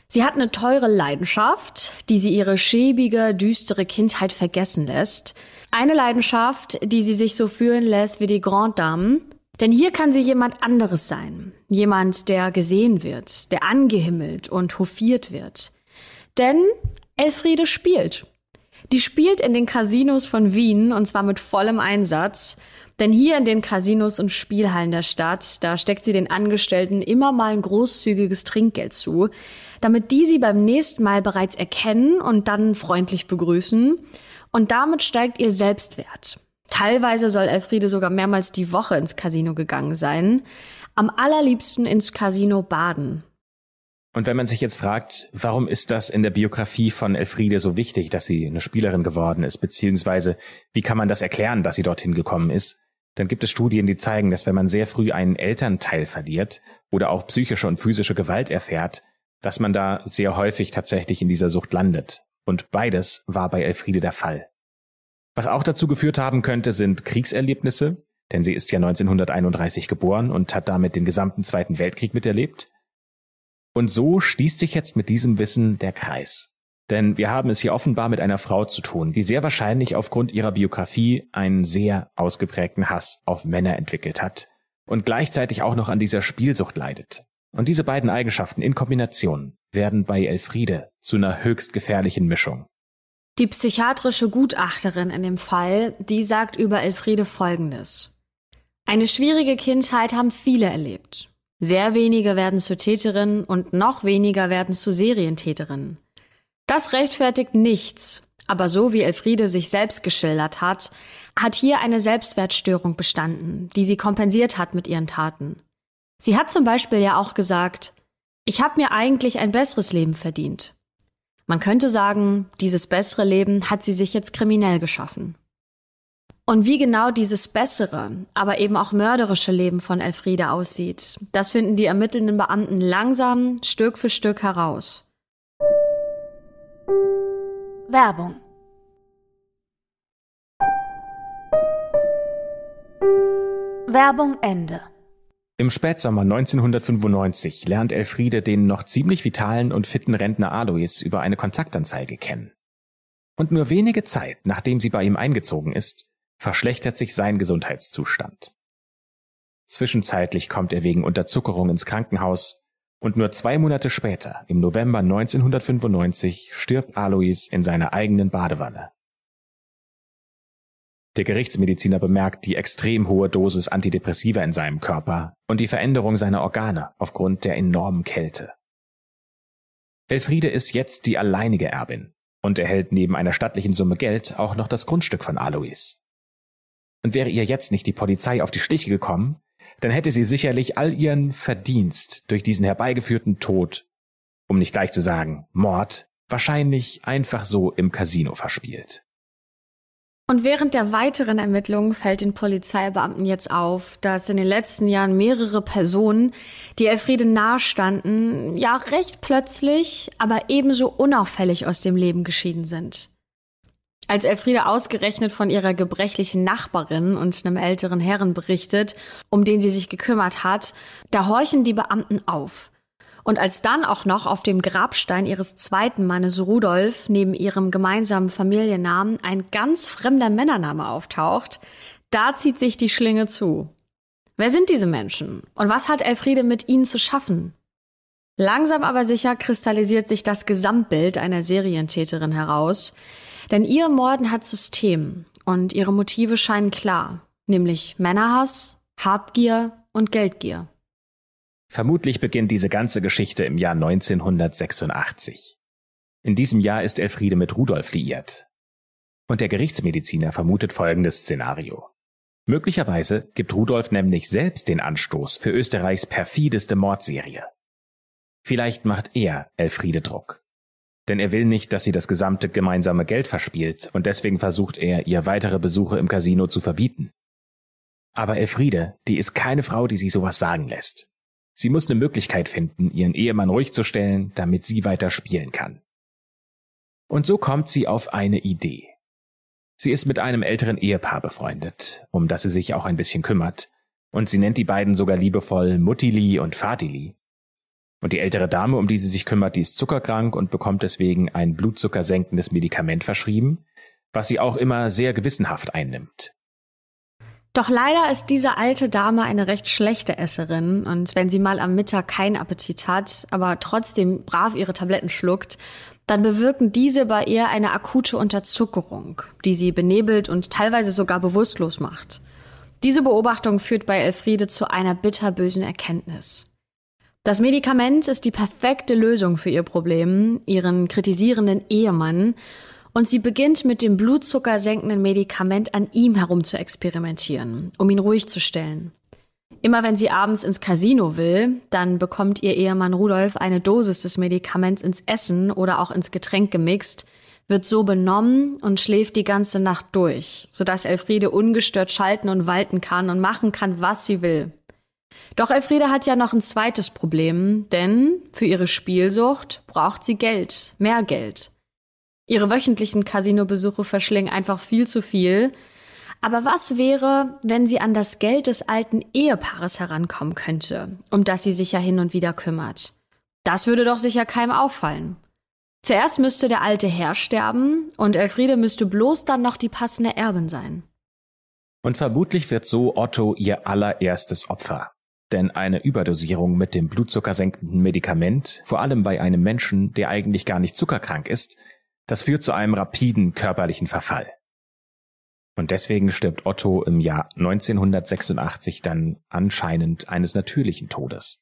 Sie hat eine teure Leidenschaft, die sie ihre schäbige, düstere Kindheit vergessen lässt. Eine Leidenschaft, die sie sich so fühlen lässt wie die Grand Dame, denn hier kann sie jemand anderes sein. Jemand, der gesehen wird, der angehimmelt und hofiert wird. Denn Elfriede spielt. Die spielt in den Casinos von Wien und zwar mit vollem Einsatz. Denn hier in den Casinos und Spielhallen der Stadt, da steckt sie den Angestellten immer mal ein großzügiges Trinkgeld zu, damit die sie beim nächsten Mal bereits erkennen und dann freundlich begrüßen. Und damit steigt ihr Selbstwert. Teilweise soll Elfriede sogar mehrmals die Woche ins Casino gegangen sein. Am allerliebsten ins Casino baden. Und wenn man sich jetzt fragt, warum ist das in der Biografie von Elfriede so wichtig, dass sie eine Spielerin geworden ist, beziehungsweise wie kann man das erklären, dass sie dorthin gekommen ist, dann gibt es Studien, die zeigen, dass wenn man sehr früh einen Elternteil verliert oder auch psychische und physische Gewalt erfährt, dass man da sehr häufig tatsächlich in dieser Sucht landet. Und beides war bei Elfriede der Fall. Was auch dazu geführt haben könnte, sind Kriegserlebnisse, denn sie ist ja 1931 geboren und hat damit den gesamten Zweiten Weltkrieg miterlebt. Und so schließt sich jetzt mit diesem Wissen der Kreis. Denn wir haben es hier offenbar mit einer Frau zu tun, die sehr wahrscheinlich aufgrund ihrer Biografie einen sehr ausgeprägten Hass auf Männer entwickelt hat und gleichzeitig auch noch an dieser Spielsucht leidet. Und diese beiden Eigenschaften in Kombination werden bei Elfriede zu einer höchst gefährlichen Mischung. Die psychiatrische Gutachterin in dem Fall, die sagt über Elfriede Folgendes. Eine schwierige Kindheit haben viele erlebt. Sehr wenige werden zu Täterinnen und noch weniger werden zu Serientäterinnen. Das rechtfertigt nichts, aber so wie Elfriede sich selbst geschildert hat, hat hier eine Selbstwertstörung bestanden, die sie kompensiert hat mit ihren Taten. Sie hat zum Beispiel ja auch gesagt, Ich habe mir eigentlich ein besseres Leben verdient. Man könnte sagen, dieses bessere Leben hat sie sich jetzt kriminell geschaffen. Und wie genau dieses bessere, aber eben auch mörderische Leben von Elfriede aussieht, das finden die ermittelnden Beamten langsam Stück für Stück heraus. Werbung Werbung Ende. Im Spätsommer 1995 lernt Elfriede den noch ziemlich vitalen und fitten Rentner Alois über eine Kontaktanzeige kennen. Und nur wenige Zeit, nachdem sie bei ihm eingezogen ist, verschlechtert sich sein Gesundheitszustand. Zwischenzeitlich kommt er wegen Unterzuckerung ins Krankenhaus und nur zwei Monate später, im November 1995, stirbt Alois in seiner eigenen Badewanne. Der Gerichtsmediziner bemerkt die extrem hohe Dosis Antidepressiva in seinem Körper und die Veränderung seiner Organe aufgrund der enormen Kälte. Elfriede ist jetzt die alleinige Erbin und erhält neben einer stattlichen Summe Geld auch noch das Grundstück von Alois. Und wäre ihr jetzt nicht die Polizei auf die Stiche gekommen, dann hätte sie sicherlich all ihren Verdienst durch diesen herbeigeführten Tod, um nicht gleich zu sagen Mord, wahrscheinlich einfach so im Casino verspielt. Und während der weiteren Ermittlungen fällt den Polizeibeamten jetzt auf, dass in den letzten Jahren mehrere Personen, die Elfriede nahestanden, ja recht plötzlich, aber ebenso unauffällig aus dem Leben geschieden sind. Als Elfriede ausgerechnet von ihrer gebrechlichen Nachbarin und einem älteren Herren berichtet, um den sie sich gekümmert hat, da horchen die Beamten auf. Und als dann auch noch auf dem Grabstein ihres zweiten Mannes Rudolf neben ihrem gemeinsamen Familiennamen ein ganz fremder Männername auftaucht, da zieht sich die Schlinge zu. Wer sind diese Menschen? Und was hat Elfriede mit ihnen zu schaffen? Langsam aber sicher kristallisiert sich das Gesamtbild einer Serientäterin heraus, denn ihr Morden hat System und ihre Motive scheinen klar, nämlich Männerhass, Habgier und Geldgier. Vermutlich beginnt diese ganze Geschichte im Jahr 1986. In diesem Jahr ist Elfriede mit Rudolf liiert. Und der Gerichtsmediziner vermutet folgendes Szenario. Möglicherweise gibt Rudolf nämlich selbst den Anstoß für Österreichs perfideste Mordserie. Vielleicht macht er Elfriede Druck. Denn er will nicht, dass sie das gesamte gemeinsame Geld verspielt und deswegen versucht er, ihr weitere Besuche im Casino zu verbieten. Aber Elfriede, die ist keine Frau, die sich sowas sagen lässt. Sie muss eine Möglichkeit finden, ihren Ehemann ruhig zu stellen, damit sie weiter spielen kann. Und so kommt sie auf eine Idee. Sie ist mit einem älteren Ehepaar befreundet, um das sie sich auch ein bisschen kümmert, und sie nennt die beiden sogar liebevoll Muttili und Vatili. Und die ältere Dame, um die sie sich kümmert, die ist zuckerkrank und bekommt deswegen ein blutzuckersenkendes Medikament verschrieben, was sie auch immer sehr gewissenhaft einnimmt. Doch leider ist diese alte Dame eine recht schlechte Esserin und wenn sie mal am Mittag keinen Appetit hat, aber trotzdem brav ihre Tabletten schluckt, dann bewirken diese bei ihr eine akute Unterzuckerung, die sie benebelt und teilweise sogar bewusstlos macht. Diese Beobachtung führt bei Elfriede zu einer bitterbösen Erkenntnis. Das Medikament ist die perfekte Lösung für ihr Problem, ihren kritisierenden Ehemann, und sie beginnt mit dem blutzuckersenkenden Medikament an ihm herum zu experimentieren, um ihn ruhig zu stellen. Immer wenn sie abends ins Casino will, dann bekommt ihr Ehemann Rudolf eine Dosis des Medikaments ins Essen oder auch ins Getränk gemixt, wird so benommen und schläft die ganze Nacht durch, sodass Elfriede ungestört schalten und walten kann und machen kann, was sie will. Doch Elfriede hat ja noch ein zweites Problem, denn für ihre Spielsucht braucht sie Geld, mehr Geld. Ihre wöchentlichen Casinobesuche verschlingen einfach viel zu viel. Aber was wäre, wenn sie an das Geld des alten Ehepaares herankommen könnte, um das sie sich ja hin und wieder kümmert? Das würde doch sicher keinem auffallen. Zuerst müsste der alte Herr sterben und Elfriede müsste bloß dann noch die passende Erbin sein. Und vermutlich wird so Otto ihr allererstes Opfer. Denn eine Überdosierung mit dem blutzuckersenkenden Medikament, vor allem bei einem Menschen, der eigentlich gar nicht zuckerkrank ist, das führt zu einem rapiden körperlichen Verfall. Und deswegen stirbt Otto im Jahr 1986 dann anscheinend eines natürlichen Todes.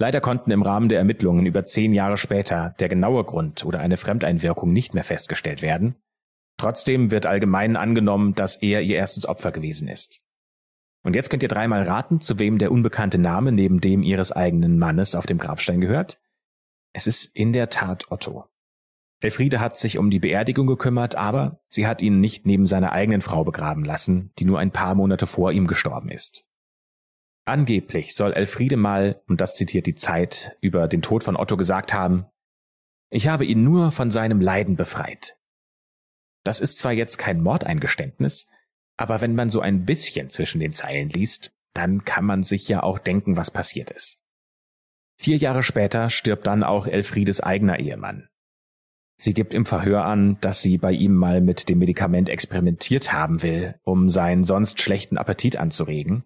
Leider konnten im Rahmen der Ermittlungen über zehn Jahre später der genaue Grund oder eine Fremdeinwirkung nicht mehr festgestellt werden. Trotzdem wird allgemein angenommen, dass er ihr erstes Opfer gewesen ist. Und jetzt könnt ihr dreimal raten, zu wem der unbekannte Name neben dem ihres eigenen Mannes auf dem Grabstein gehört. Es ist in der Tat Otto. Elfriede hat sich um die Beerdigung gekümmert, aber sie hat ihn nicht neben seiner eigenen Frau begraben lassen, die nur ein paar Monate vor ihm gestorben ist. Angeblich soll Elfriede mal, und das zitiert die Zeit, über den Tod von Otto gesagt haben, ich habe ihn nur von seinem Leiden befreit. Das ist zwar jetzt kein Mordeingeständnis, aber wenn man so ein bisschen zwischen den Zeilen liest, dann kann man sich ja auch denken, was passiert ist. Vier Jahre später stirbt dann auch Elfriedes eigener Ehemann. Sie gibt im Verhör an, dass sie bei ihm mal mit dem Medikament experimentiert haben will, um seinen sonst schlechten Appetit anzuregen.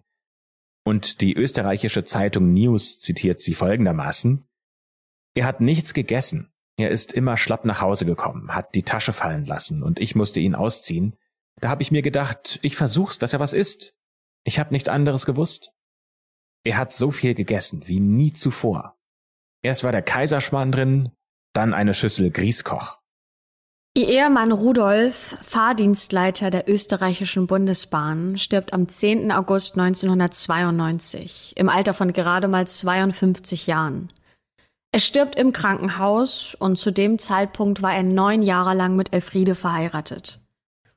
Und die österreichische Zeitung News zitiert sie folgendermaßen Er hat nichts gegessen. Er ist immer schlapp nach Hause gekommen, hat die Tasche fallen lassen und ich musste ihn ausziehen. Da habe ich mir gedacht, ich versuch's, dass er was isst. Ich habe nichts anderes gewusst. Er hat so viel gegessen wie nie zuvor. Erst war der Kaiserschmarrn drin, dann eine Schüssel Grieskoch. Ihr Ehemann Rudolf, Fahrdienstleiter der österreichischen Bundesbahn, stirbt am 10. August 1992 im Alter von gerade mal 52 Jahren. Er stirbt im Krankenhaus und zu dem Zeitpunkt war er neun Jahre lang mit Elfriede verheiratet.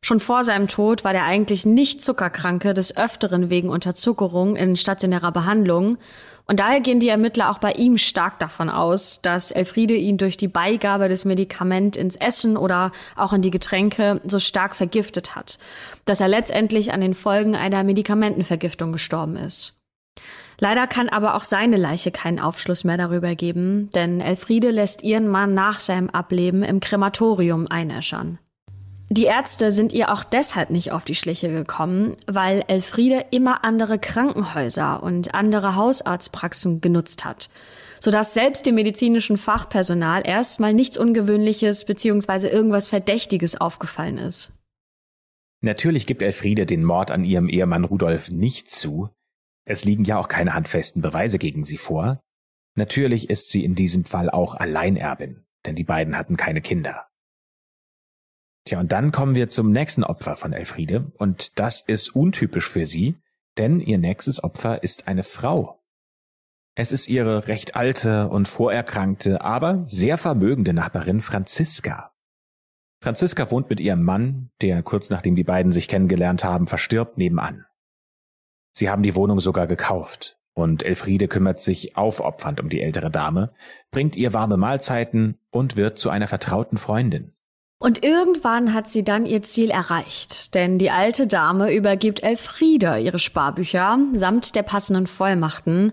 Schon vor seinem Tod war der eigentlich nicht Zuckerkranke des Öfteren wegen Unterzuckerung in stationärer Behandlung. Und daher gehen die Ermittler auch bei ihm stark davon aus, dass Elfriede ihn durch die Beigabe des Medikament ins Essen oder auch in die Getränke so stark vergiftet hat, dass er letztendlich an den Folgen einer Medikamentenvergiftung gestorben ist. Leider kann aber auch seine Leiche keinen Aufschluss mehr darüber geben, denn Elfriede lässt ihren Mann nach seinem Ableben im Krematorium einäschern. Die Ärzte sind ihr auch deshalb nicht auf die Schliche gekommen, weil Elfriede immer andere Krankenhäuser und andere Hausarztpraxen genutzt hat, sodass selbst dem medizinischen Fachpersonal erstmal nichts Ungewöhnliches bzw. irgendwas Verdächtiges aufgefallen ist. Natürlich gibt Elfriede den Mord an ihrem Ehemann Rudolf nicht zu. Es liegen ja auch keine handfesten Beweise gegen sie vor. Natürlich ist sie in diesem Fall auch Alleinerbin, denn die beiden hatten keine Kinder. Tja, und dann kommen wir zum nächsten Opfer von Elfriede, und das ist untypisch für sie, denn ihr nächstes Opfer ist eine Frau. Es ist ihre recht alte und vorerkrankte, aber sehr vermögende Nachbarin Franziska. Franziska wohnt mit ihrem Mann, der kurz nachdem die beiden sich kennengelernt haben, verstirbt nebenan. Sie haben die Wohnung sogar gekauft, und Elfriede kümmert sich aufopfernd um die ältere Dame, bringt ihr warme Mahlzeiten und wird zu einer vertrauten Freundin. Und irgendwann hat sie dann ihr Ziel erreicht, denn die alte Dame übergibt Elfriede ihre Sparbücher samt der passenden Vollmachten,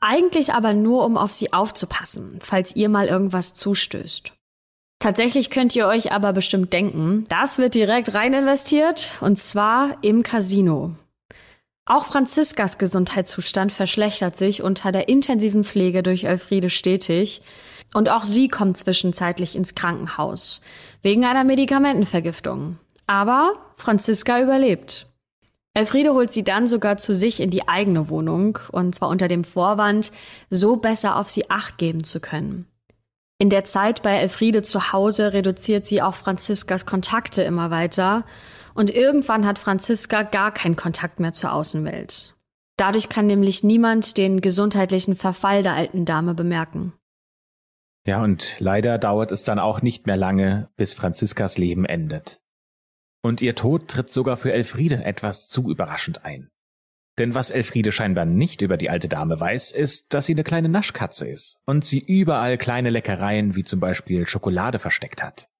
eigentlich aber nur, um auf sie aufzupassen, falls ihr mal irgendwas zustößt. Tatsächlich könnt ihr euch aber bestimmt denken, das wird direkt rein investiert, und zwar im Casino. Auch Franziskas Gesundheitszustand verschlechtert sich unter der intensiven Pflege durch Elfriede stetig, und auch sie kommt zwischenzeitlich ins Krankenhaus wegen einer Medikamentenvergiftung. Aber Franziska überlebt. Elfriede holt sie dann sogar zu sich in die eigene Wohnung, und zwar unter dem Vorwand, so besser auf sie acht geben zu können. In der Zeit bei Elfriede zu Hause reduziert sie auch Franziskas Kontakte immer weiter, und irgendwann hat Franziska gar keinen Kontakt mehr zur Außenwelt. Dadurch kann nämlich niemand den gesundheitlichen Verfall der alten Dame bemerken. Ja, und leider dauert es dann auch nicht mehr lange, bis Franziskas Leben endet. Und ihr Tod tritt sogar für Elfriede etwas zu überraschend ein. Denn was Elfriede scheinbar nicht über die alte Dame weiß, ist, dass sie eine kleine Naschkatze ist und sie überall kleine Leckereien wie zum Beispiel Schokolade versteckt hat.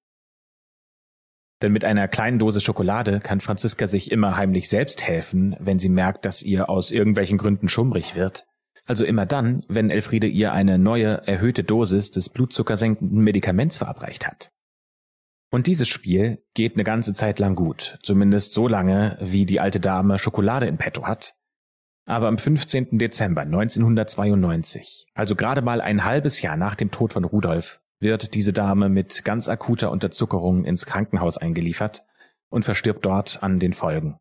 Denn mit einer kleinen Dose Schokolade kann Franziska sich immer heimlich selbst helfen, wenn sie merkt, dass ihr aus irgendwelchen Gründen schummrig wird also immer dann, wenn Elfriede ihr eine neue, erhöhte Dosis des blutzuckersenkenden Medikaments verabreicht hat. Und dieses Spiel geht eine ganze Zeit lang gut, zumindest so lange, wie die alte Dame Schokolade in petto hat. Aber am 15. Dezember 1992, also gerade mal ein halbes Jahr nach dem Tod von Rudolf, wird diese Dame mit ganz akuter Unterzuckerung ins Krankenhaus eingeliefert und verstirbt dort an den Folgen.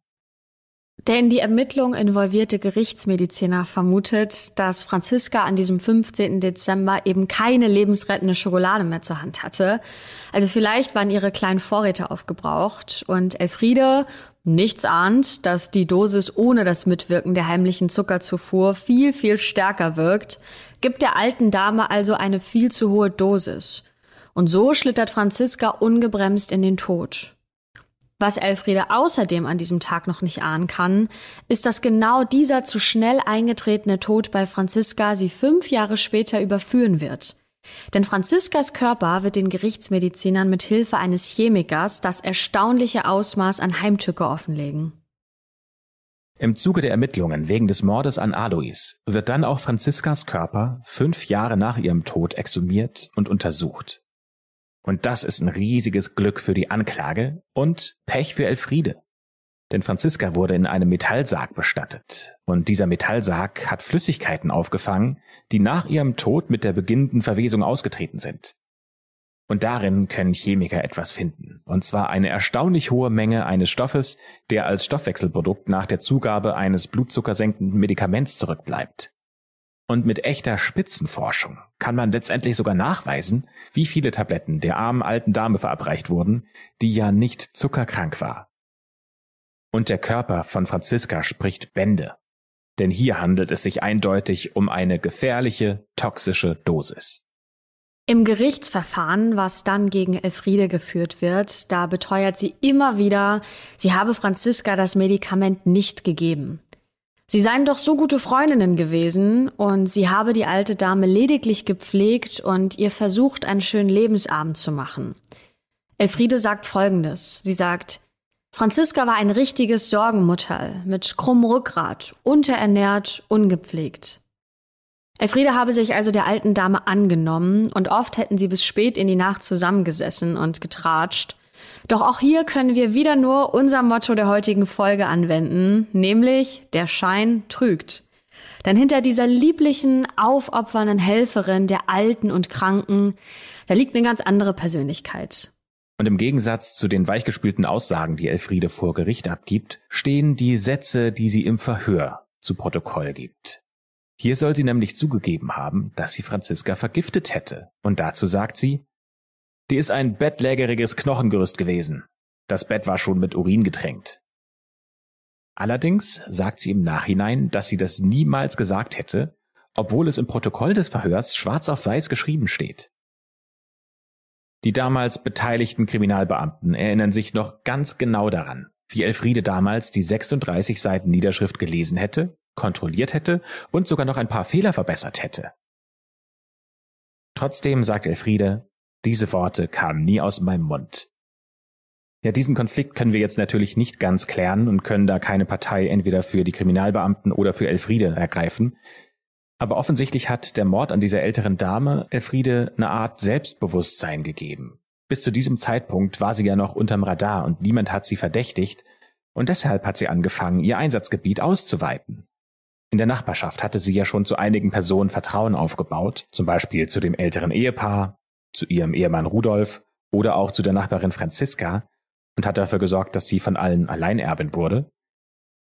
Der in die Ermittlung involvierte Gerichtsmediziner vermutet, dass Franziska an diesem 15. Dezember eben keine lebensrettende Schokolade mehr zur Hand hatte. Also vielleicht waren ihre kleinen Vorräte aufgebraucht und Elfriede Nichts ahnt, dass die Dosis ohne das Mitwirken der heimlichen Zuckerzufuhr viel, viel stärker wirkt, gibt der alten Dame also eine viel zu hohe Dosis. Und so schlittert Franziska ungebremst in den Tod. Was Elfriede außerdem an diesem Tag noch nicht ahnen kann, ist, dass genau dieser zu schnell eingetretene Tod bei Franziska sie fünf Jahre später überführen wird. Denn Franziskas Körper wird den Gerichtsmedizinern mit Hilfe eines Chemikers das erstaunliche Ausmaß an Heimtücke offenlegen. Im Zuge der Ermittlungen wegen des Mordes an Alois wird dann auch Franziskas Körper fünf Jahre nach ihrem Tod exhumiert und untersucht. Und das ist ein riesiges Glück für die Anklage und Pech für Elfriede. Denn Franziska wurde in einem Metallsarg bestattet. Und dieser Metallsarg hat Flüssigkeiten aufgefangen, die nach ihrem Tod mit der beginnenden Verwesung ausgetreten sind. Und darin können Chemiker etwas finden. Und zwar eine erstaunlich hohe Menge eines Stoffes, der als Stoffwechselprodukt nach der Zugabe eines blutzuckersenkenden Medikaments zurückbleibt. Und mit echter Spitzenforschung kann man letztendlich sogar nachweisen, wie viele Tabletten der armen alten Dame verabreicht wurden, die ja nicht zuckerkrank war. Und der Körper von Franziska spricht Bände. Denn hier handelt es sich eindeutig um eine gefährliche, toxische Dosis. Im Gerichtsverfahren, was dann gegen Elfriede geführt wird, da beteuert sie immer wieder, sie habe Franziska das Medikament nicht gegeben. Sie seien doch so gute Freundinnen gewesen und sie habe die alte Dame lediglich gepflegt und ihr versucht, einen schönen Lebensabend zu machen. Elfriede sagt Folgendes. Sie sagt, Franziska war ein richtiges Sorgenmutterl mit krummem Rückgrat, unterernährt, ungepflegt. Elfriede habe sich also der alten Dame angenommen und oft hätten sie bis spät in die Nacht zusammengesessen und getratscht. Doch auch hier können wir wieder nur unser Motto der heutigen Folge anwenden, nämlich der Schein trügt. Denn hinter dieser lieblichen, aufopfernden Helferin der Alten und Kranken, da liegt eine ganz andere Persönlichkeit. Und im Gegensatz zu den weichgespülten Aussagen, die Elfriede vor Gericht abgibt, stehen die Sätze, die sie im Verhör zu Protokoll gibt. Hier soll sie nämlich zugegeben haben, dass sie Franziska vergiftet hätte. Und dazu sagt sie, die ist ein bettlägeriges Knochengerüst gewesen. Das Bett war schon mit Urin getränkt. Allerdings sagt sie im Nachhinein, dass sie das niemals gesagt hätte, obwohl es im Protokoll des Verhörs schwarz auf weiß geschrieben steht. Die damals beteiligten Kriminalbeamten erinnern sich noch ganz genau daran, wie Elfriede damals die 36 Seiten Niederschrift gelesen hätte, kontrolliert hätte und sogar noch ein paar Fehler verbessert hätte. Trotzdem sagt Elfriede, diese Worte kamen nie aus meinem Mund. Ja, diesen Konflikt können wir jetzt natürlich nicht ganz klären und können da keine Partei entweder für die Kriminalbeamten oder für Elfriede ergreifen. Aber offensichtlich hat der Mord an dieser älteren Dame Elfriede eine Art Selbstbewusstsein gegeben. Bis zu diesem Zeitpunkt war sie ja noch unterm Radar und niemand hat sie verdächtigt, und deshalb hat sie angefangen, ihr Einsatzgebiet auszuweiten. In der Nachbarschaft hatte sie ja schon zu einigen Personen Vertrauen aufgebaut, zum Beispiel zu dem älteren Ehepaar, zu ihrem Ehemann Rudolf oder auch zu der Nachbarin Franziska und hat dafür gesorgt, dass sie von allen Alleinerbin wurde.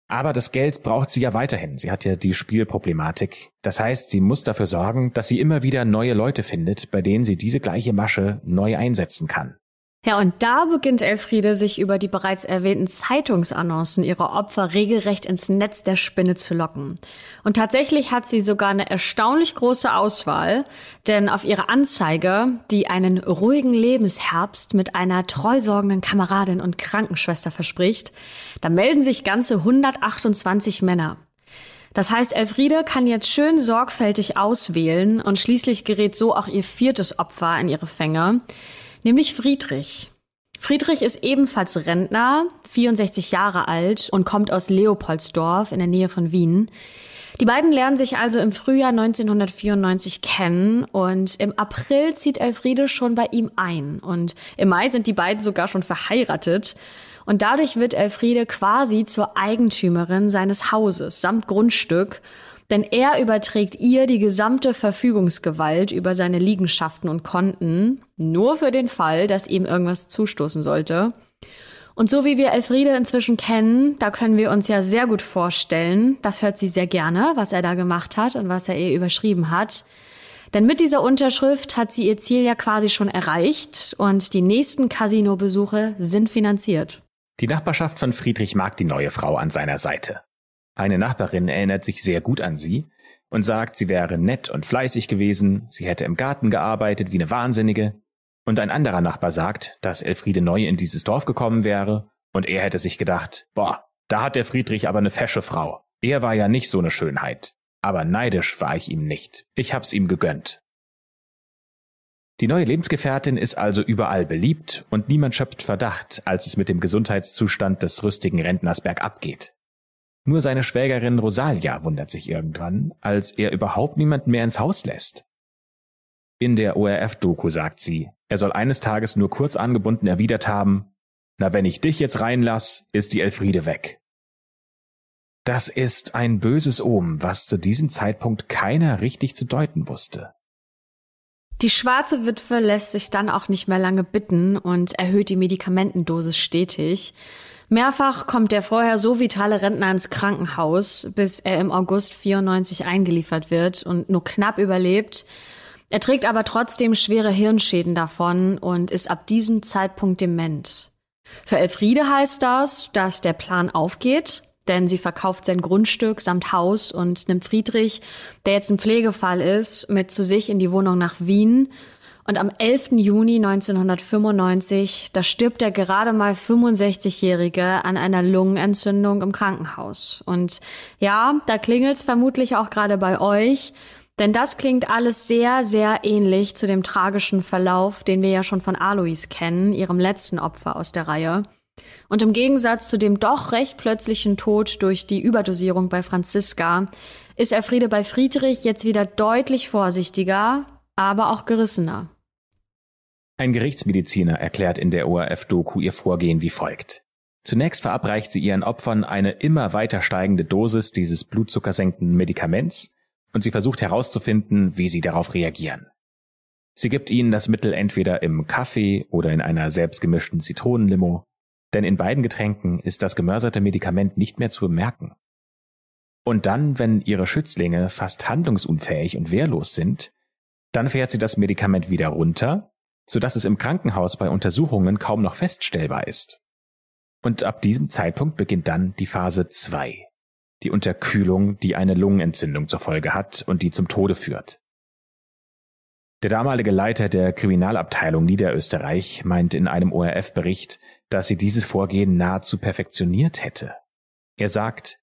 Aber das Geld braucht sie ja weiterhin. Sie hat ja die Spielproblematik. Das heißt, sie muss dafür sorgen, dass sie immer wieder neue Leute findet, bei denen sie diese gleiche Masche neu einsetzen kann. Ja, und da beginnt Elfriede sich über die bereits erwähnten Zeitungsannoncen ihrer Opfer regelrecht ins Netz der Spinne zu locken. Und tatsächlich hat sie sogar eine erstaunlich große Auswahl, denn auf ihre Anzeige, die einen ruhigen Lebensherbst mit einer treusorgenden Kameradin und Krankenschwester verspricht, da melden sich ganze 128 Männer. Das heißt, Elfriede kann jetzt schön sorgfältig auswählen und schließlich gerät so auch ihr viertes Opfer in ihre Fänge nämlich Friedrich. Friedrich ist ebenfalls Rentner, 64 Jahre alt und kommt aus Leopoldsdorf in der Nähe von Wien. Die beiden lernen sich also im Frühjahr 1994 kennen und im April zieht Elfriede schon bei ihm ein und im Mai sind die beiden sogar schon verheiratet und dadurch wird Elfriede quasi zur Eigentümerin seines Hauses samt Grundstück denn er überträgt ihr die gesamte Verfügungsgewalt über seine Liegenschaften und Konten, nur für den Fall, dass ihm irgendwas zustoßen sollte. Und so wie wir Elfriede inzwischen kennen, da können wir uns ja sehr gut vorstellen, das hört sie sehr gerne, was er da gemacht hat und was er ihr überschrieben hat. Denn mit dieser Unterschrift hat sie ihr Ziel ja quasi schon erreicht und die nächsten Casino-Besuche sind finanziert. Die Nachbarschaft von Friedrich mag die neue Frau an seiner Seite. Eine Nachbarin erinnert sich sehr gut an sie und sagt, sie wäre nett und fleißig gewesen, sie hätte im Garten gearbeitet wie eine Wahnsinnige. Und ein anderer Nachbar sagt, dass Elfriede neu in dieses Dorf gekommen wäre und er hätte sich gedacht, boah, da hat der Friedrich aber eine fesche Frau. Er war ja nicht so eine Schönheit. Aber neidisch war ich ihm nicht. Ich hab's ihm gegönnt. Die neue Lebensgefährtin ist also überall beliebt und niemand schöpft Verdacht, als es mit dem Gesundheitszustand des rüstigen Rentners bergab geht. Nur seine Schwägerin Rosalia wundert sich irgendwann, als er überhaupt niemanden mehr ins Haus lässt. In der ORF-Doku sagt sie, er soll eines Tages nur kurz angebunden erwidert haben, na wenn ich dich jetzt reinlass, ist die Elfriede weg. Das ist ein böses Omen, was zu diesem Zeitpunkt keiner richtig zu deuten wusste. Die schwarze Witwe lässt sich dann auch nicht mehr lange bitten und erhöht die Medikamentendosis stetig. Mehrfach kommt der vorher so vitale Rentner ins Krankenhaus, bis er im August 94 eingeliefert wird und nur knapp überlebt. Er trägt aber trotzdem schwere Hirnschäden davon und ist ab diesem Zeitpunkt dement. Für Elfriede heißt das, dass der Plan aufgeht, denn sie verkauft sein Grundstück samt Haus und nimmt Friedrich, der jetzt ein Pflegefall ist, mit zu sich in die Wohnung nach Wien. Und am 11. Juni 1995, da stirbt der gerade mal 65-Jährige an einer Lungenentzündung im Krankenhaus. Und ja, da klingelt's vermutlich auch gerade bei euch, denn das klingt alles sehr, sehr ähnlich zu dem tragischen Verlauf, den wir ja schon von Alois kennen, ihrem letzten Opfer aus der Reihe. Und im Gegensatz zu dem doch recht plötzlichen Tod durch die Überdosierung bei Franziska ist Elfriede bei Friedrich jetzt wieder deutlich vorsichtiger, aber auch gerissener. Ein Gerichtsmediziner erklärt in der ORF-Doku ihr Vorgehen wie folgt. Zunächst verabreicht sie ihren Opfern eine immer weiter steigende Dosis dieses blutzuckersenkenden Medikaments und sie versucht herauszufinden, wie sie darauf reagieren. Sie gibt ihnen das Mittel entweder im Kaffee oder in einer selbstgemischten Zitronenlimo denn in beiden Getränken ist das gemörserte Medikament nicht mehr zu bemerken. Und dann, wenn ihre Schützlinge fast handlungsunfähig und wehrlos sind, dann fährt sie das Medikament wieder runter, sodass es im Krankenhaus bei Untersuchungen kaum noch feststellbar ist. Und ab diesem Zeitpunkt beginnt dann die Phase 2, die Unterkühlung, die eine Lungenentzündung zur Folge hat und die zum Tode führt. Der damalige Leiter der Kriminalabteilung Niederösterreich meint in einem ORF-Bericht, dass sie dieses Vorgehen nahezu perfektioniert hätte. Er sagt,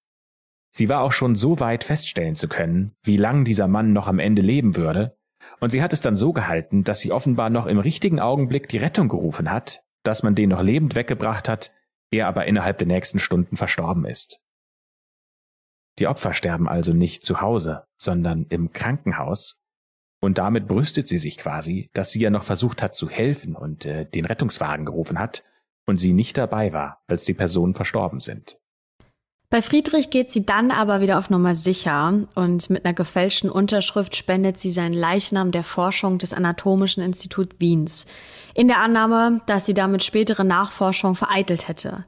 sie war auch schon so weit feststellen zu können, wie lang dieser Mann noch am Ende leben würde, und sie hat es dann so gehalten, dass sie offenbar noch im richtigen Augenblick die Rettung gerufen hat, dass man den noch lebend weggebracht hat, er aber innerhalb der nächsten Stunden verstorben ist. Die Opfer sterben also nicht zu Hause, sondern im Krankenhaus und damit brüstet sie sich quasi, dass sie ja noch versucht hat zu helfen und äh, den Rettungswagen gerufen hat und sie nicht dabei war, als die Personen verstorben sind. Bei Friedrich geht sie dann aber wieder auf Nummer sicher und mit einer gefälschten Unterschrift spendet sie seinen Leichnam der Forschung des Anatomischen Instituts Wiens, in der Annahme, dass sie damit spätere Nachforschung vereitelt hätte.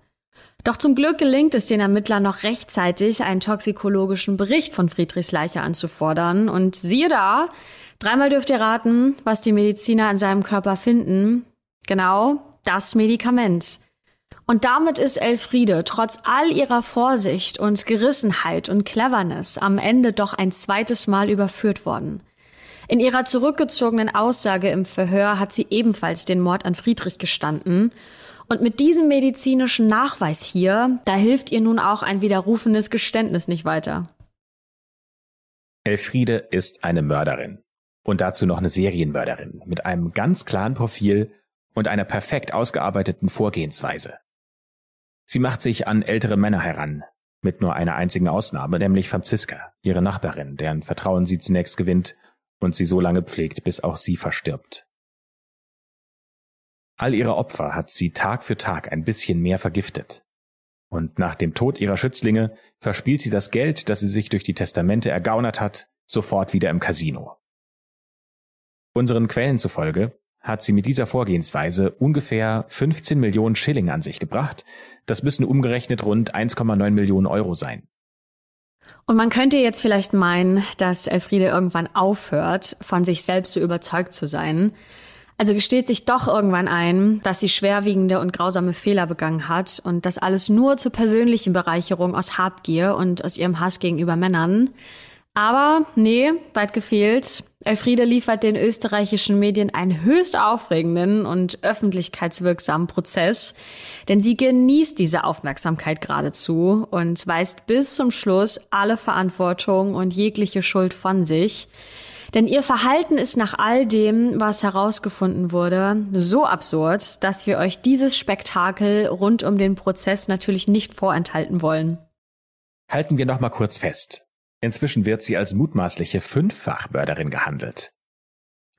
Doch zum Glück gelingt es den Ermittlern noch rechtzeitig, einen toxikologischen Bericht von Friedrichs Leiche anzufordern und siehe da, Dreimal dürft ihr raten, was die Mediziner an seinem Körper finden. Genau, das Medikament. Und damit ist Elfriede trotz all ihrer Vorsicht und Gerissenheit und Cleverness am Ende doch ein zweites Mal überführt worden. In ihrer zurückgezogenen Aussage im Verhör hat sie ebenfalls den Mord an Friedrich gestanden. Und mit diesem medizinischen Nachweis hier, da hilft ihr nun auch ein widerrufenes Geständnis nicht weiter. Elfriede ist eine Mörderin. Und dazu noch eine Serienmörderin mit einem ganz klaren Profil und einer perfekt ausgearbeiteten Vorgehensweise. Sie macht sich an ältere Männer heran, mit nur einer einzigen Ausnahme, nämlich Franziska, ihre Nachbarin, deren Vertrauen sie zunächst gewinnt und sie so lange pflegt, bis auch sie verstirbt. All ihre Opfer hat sie Tag für Tag ein bisschen mehr vergiftet. Und nach dem Tod ihrer Schützlinge verspielt sie das Geld, das sie sich durch die Testamente ergaunert hat, sofort wieder im Casino. Unseren Quellen zufolge hat sie mit dieser Vorgehensweise ungefähr 15 Millionen Schilling an sich gebracht. Das müssen umgerechnet rund 1,9 Millionen Euro sein. Und man könnte jetzt vielleicht meinen, dass Elfriede irgendwann aufhört, von sich selbst so überzeugt zu sein. Also gesteht sich doch irgendwann ein, dass sie schwerwiegende und grausame Fehler begangen hat und das alles nur zur persönlichen Bereicherung aus Habgier und aus ihrem Hass gegenüber Männern. Aber nee, weit gefehlt. Elfriede liefert den österreichischen Medien einen höchst aufregenden und öffentlichkeitswirksamen Prozess, denn sie genießt diese Aufmerksamkeit geradezu und weist bis zum Schluss alle Verantwortung und jegliche Schuld von sich. Denn ihr Verhalten ist nach all dem, was herausgefunden wurde, so absurd, dass wir euch dieses Spektakel rund um den Prozess natürlich nicht vorenthalten wollen. Halten wir noch mal kurz fest. Inzwischen wird sie als mutmaßliche Fünffachmörderin gehandelt.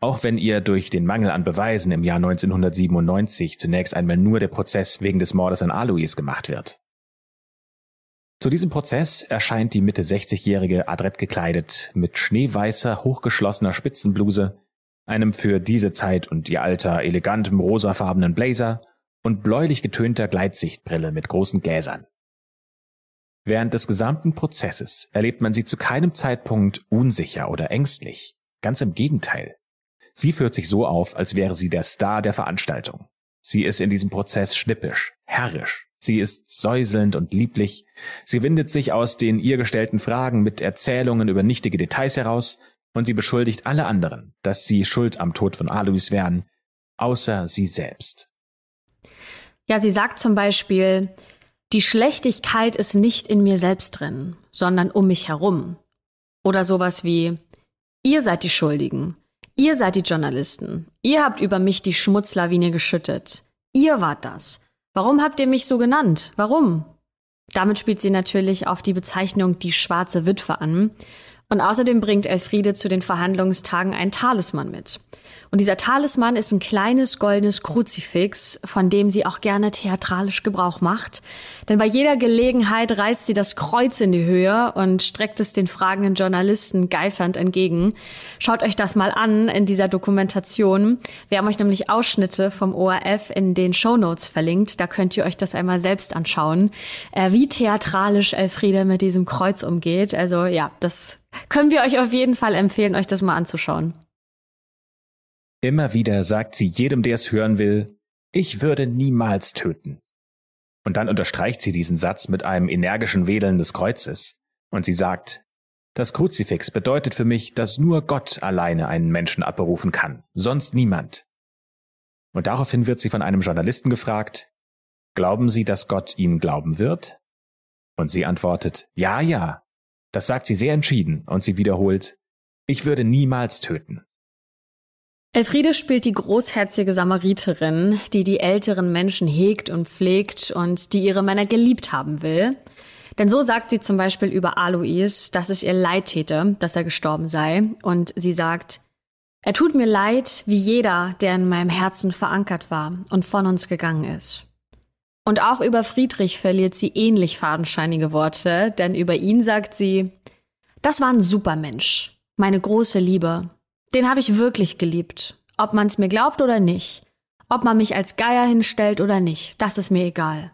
Auch wenn ihr durch den Mangel an Beweisen im Jahr 1997 zunächst einmal nur der Prozess wegen des Mordes an Alois gemacht wird. Zu diesem Prozess erscheint die Mitte 60-jährige adrett gekleidet mit schneeweißer, hochgeschlossener Spitzenbluse, einem für diese Zeit und ihr Alter elegantem rosafarbenen Blazer und bläulich getönter Gleitsichtbrille mit großen Gläsern. Während des gesamten Prozesses erlebt man sie zu keinem Zeitpunkt unsicher oder ängstlich. Ganz im Gegenteil. Sie führt sich so auf, als wäre sie der Star der Veranstaltung. Sie ist in diesem Prozess schnippisch, herrisch. Sie ist säuselnd und lieblich. Sie windet sich aus den ihr gestellten Fragen mit Erzählungen über nichtige Details heraus und sie beschuldigt alle anderen, dass sie schuld am Tod von Alois wären, außer sie selbst. Ja, sie sagt zum Beispiel, die Schlechtigkeit ist nicht in mir selbst drin, sondern um mich herum. Oder sowas wie, ihr seid die Schuldigen, ihr seid die Journalisten, ihr habt über mich die Schmutzlawine geschüttet, ihr wart das. Warum habt ihr mich so genannt? Warum? Damit spielt sie natürlich auf die Bezeichnung die schwarze Witwe an. Und außerdem bringt Elfriede zu den Verhandlungstagen ein Talisman mit. Und dieser Talisman ist ein kleines goldenes Kruzifix, von dem sie auch gerne theatralisch Gebrauch macht. Denn bei jeder Gelegenheit reißt sie das Kreuz in die Höhe und streckt es den fragenden Journalisten geifernd entgegen. Schaut euch das mal an in dieser Dokumentation. Wir haben euch nämlich Ausschnitte vom ORF in den Show Notes verlinkt. Da könnt ihr euch das einmal selbst anschauen, äh, wie theatralisch Elfriede mit diesem Kreuz umgeht. Also ja, das können wir euch auf jeden Fall empfehlen, euch das mal anzuschauen. Immer wieder sagt sie jedem, der es hören will, ich würde niemals töten. Und dann unterstreicht sie diesen Satz mit einem energischen Wedeln des Kreuzes. Und sie sagt, das Kruzifix bedeutet für mich, dass nur Gott alleine einen Menschen abberufen kann, sonst niemand. Und daraufhin wird sie von einem Journalisten gefragt, Glauben Sie, dass Gott Ihnen glauben wird? Und sie antwortet, Ja, ja. Das sagt sie sehr entschieden, und sie wiederholt, Ich würde niemals töten. Elfriede spielt die großherzige Samariterin, die die älteren Menschen hegt und pflegt und die ihre Männer geliebt haben will. Denn so sagt sie zum Beispiel über Alois, dass es ihr leid täte, dass er gestorben sei. Und sie sagt, er tut mir leid, wie jeder, der in meinem Herzen verankert war und von uns gegangen ist. Und auch über Friedrich verliert sie ähnlich fadenscheinige Worte, denn über ihn sagt sie, das war ein Supermensch, meine große Liebe, den habe ich wirklich geliebt. Ob man es mir glaubt oder nicht. Ob man mich als Geier hinstellt oder nicht. Das ist mir egal.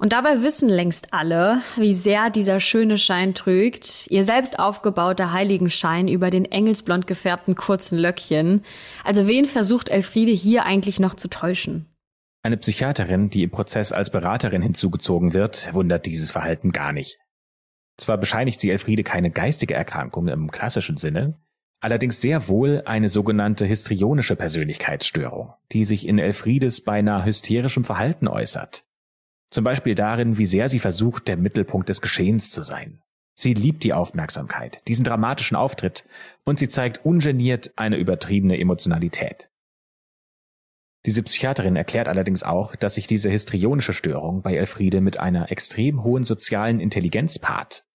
Und dabei wissen längst alle, wie sehr dieser schöne Schein trügt, ihr selbst aufgebauter Heiligenschein über den engelsblond gefärbten kurzen Löckchen. Also wen versucht Elfriede hier eigentlich noch zu täuschen? Eine Psychiaterin, die im Prozess als Beraterin hinzugezogen wird, wundert dieses Verhalten gar nicht. Zwar bescheinigt sie Elfriede keine geistige Erkrankung im klassischen Sinne, allerdings sehr wohl eine sogenannte histrionische Persönlichkeitsstörung, die sich in Elfriedes beinahe hysterischem Verhalten äußert. Zum Beispiel darin, wie sehr sie versucht, der Mittelpunkt des Geschehens zu sein. Sie liebt die Aufmerksamkeit, diesen dramatischen Auftritt, und sie zeigt ungeniert eine übertriebene Emotionalität. Diese Psychiaterin erklärt allerdings auch, dass sich diese histrionische Störung bei Elfriede mit einer extrem hohen sozialen Intelligenz paart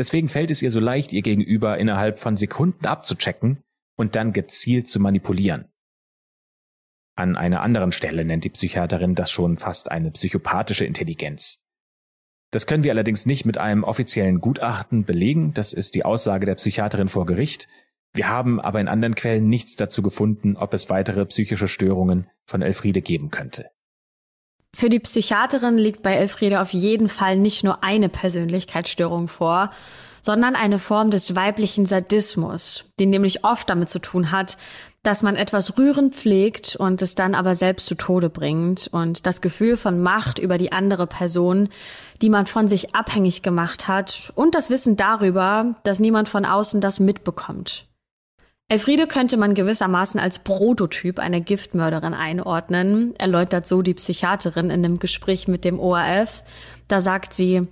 Deswegen fällt es ihr so leicht, ihr Gegenüber innerhalb von Sekunden abzuchecken und dann gezielt zu manipulieren. An einer anderen Stelle nennt die Psychiaterin das schon fast eine psychopathische Intelligenz. Das können wir allerdings nicht mit einem offiziellen Gutachten belegen, das ist die Aussage der Psychiaterin vor Gericht. Wir haben aber in anderen Quellen nichts dazu gefunden, ob es weitere psychische Störungen von Elfriede geben könnte. Für die Psychiaterin liegt bei Elfriede auf jeden Fall nicht nur eine Persönlichkeitsstörung vor, sondern eine Form des weiblichen Sadismus, die nämlich oft damit zu tun hat, dass man etwas rührend pflegt und es dann aber selbst zu Tode bringt und das Gefühl von Macht über die andere Person, die man von sich abhängig gemacht hat und das Wissen darüber, dass niemand von außen das mitbekommt. Elfriede könnte man gewissermaßen als Prototyp einer Giftmörderin einordnen, erläutert so die Psychiaterin in einem Gespräch mit dem ORF. Da sagt sie,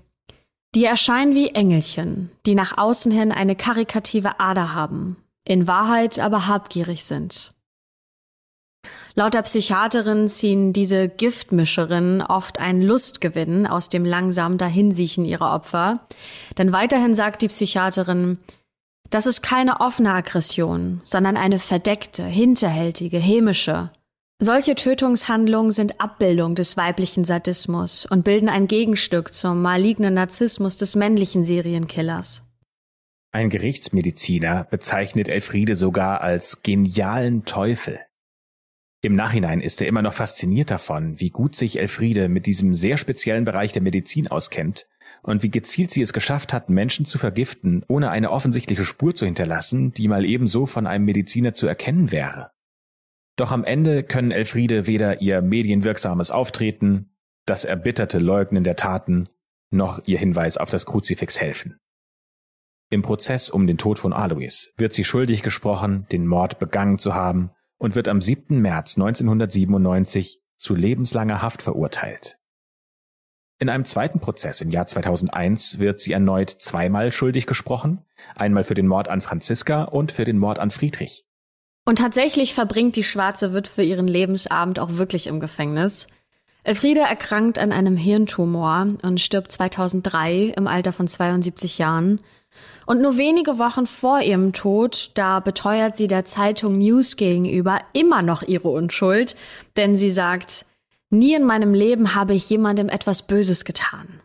die erscheinen wie Engelchen, die nach außen hin eine karikative Ader haben, in Wahrheit aber habgierig sind. Laut der Psychiaterin ziehen diese Giftmischerinnen oft einen Lustgewinn aus dem langsamen Dahinsiechen ihrer Opfer. Denn weiterhin sagt die Psychiaterin, das ist keine offene Aggression, sondern eine verdeckte, hinterhältige, hämische. Solche Tötungshandlungen sind Abbildung des weiblichen Sadismus und bilden ein Gegenstück zum malignen Narzissmus des männlichen Serienkillers. Ein Gerichtsmediziner bezeichnet Elfriede sogar als genialen Teufel. Im Nachhinein ist er immer noch fasziniert davon, wie gut sich Elfriede mit diesem sehr speziellen Bereich der Medizin auskennt und wie gezielt sie es geschafft hat, Menschen zu vergiften, ohne eine offensichtliche Spur zu hinterlassen, die mal ebenso von einem Mediziner zu erkennen wäre. Doch am Ende können Elfriede weder ihr medienwirksames Auftreten, das erbitterte Leugnen der Taten, noch ihr Hinweis auf das Kruzifix helfen. Im Prozess um den Tod von Alois wird sie schuldig gesprochen, den Mord begangen zu haben und wird am 7. März 1997 zu lebenslanger Haft verurteilt. In einem zweiten Prozess im Jahr 2001 wird sie erneut zweimal schuldig gesprochen, einmal für den Mord an Franziska und für den Mord an Friedrich. Und tatsächlich verbringt die schwarze Witwe ihren Lebensabend auch wirklich im Gefängnis. Elfriede erkrankt an einem Hirntumor und stirbt 2003 im Alter von 72 Jahren. Und nur wenige Wochen vor ihrem Tod, da beteuert sie der Zeitung News gegenüber immer noch ihre Unschuld, denn sie sagt, Nie in meinem Leben habe ich jemandem etwas Böses getan.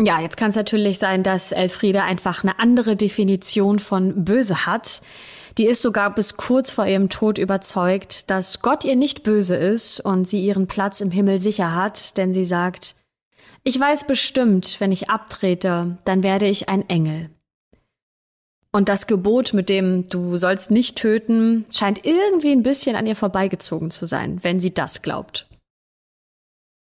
Ja, jetzt kann es natürlich sein, dass Elfriede einfach eine andere Definition von böse hat. Die ist sogar bis kurz vor ihrem Tod überzeugt, dass Gott ihr nicht böse ist und sie ihren Platz im Himmel sicher hat, denn sie sagt, ich weiß bestimmt, wenn ich abtrete, dann werde ich ein Engel. Und das Gebot mit dem Du sollst nicht töten scheint irgendwie ein bisschen an ihr vorbeigezogen zu sein, wenn sie das glaubt.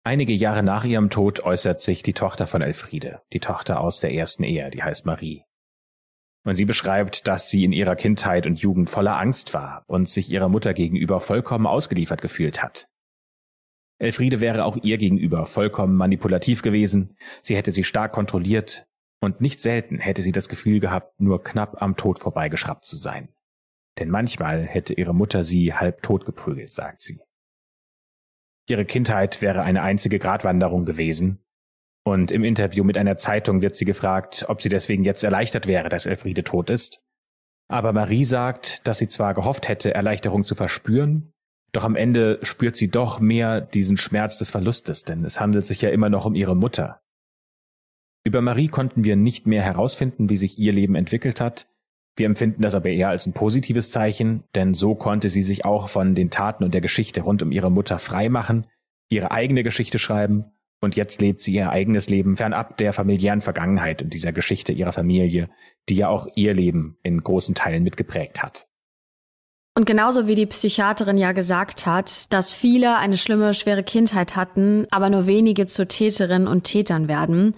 Einige Jahre nach ihrem Tod äußert sich die Tochter von Elfriede, die Tochter aus der ersten Ehe, die heißt Marie. Und sie beschreibt, dass sie in ihrer Kindheit und Jugend voller Angst war und sich ihrer Mutter gegenüber vollkommen ausgeliefert gefühlt hat. Elfriede wäre auch ihr gegenüber vollkommen manipulativ gewesen, sie hätte sie stark kontrolliert und nicht selten hätte sie das Gefühl gehabt, nur knapp am Tod vorbeigeschraubt zu sein. Denn manchmal hätte ihre Mutter sie halb tot geprügelt, sagt sie. Ihre Kindheit wäre eine einzige Gratwanderung gewesen. Und im Interview mit einer Zeitung wird sie gefragt, ob sie deswegen jetzt erleichtert wäre, dass Elfriede tot ist. Aber Marie sagt, dass sie zwar gehofft hätte, Erleichterung zu verspüren, doch am Ende spürt sie doch mehr diesen Schmerz des Verlustes, denn es handelt sich ja immer noch um ihre Mutter. Über Marie konnten wir nicht mehr herausfinden, wie sich ihr Leben entwickelt hat, wir empfinden das aber eher als ein positives Zeichen, denn so konnte sie sich auch von den Taten und der Geschichte rund um ihre Mutter freimachen, ihre eigene Geschichte schreiben und jetzt lebt sie ihr eigenes Leben fernab der familiären Vergangenheit und dieser Geschichte ihrer Familie, die ja auch ihr Leben in großen Teilen mitgeprägt hat. Und genauso wie die Psychiaterin ja gesagt hat, dass viele eine schlimme, schwere Kindheit hatten, aber nur wenige zu Täterinnen und Tätern werden,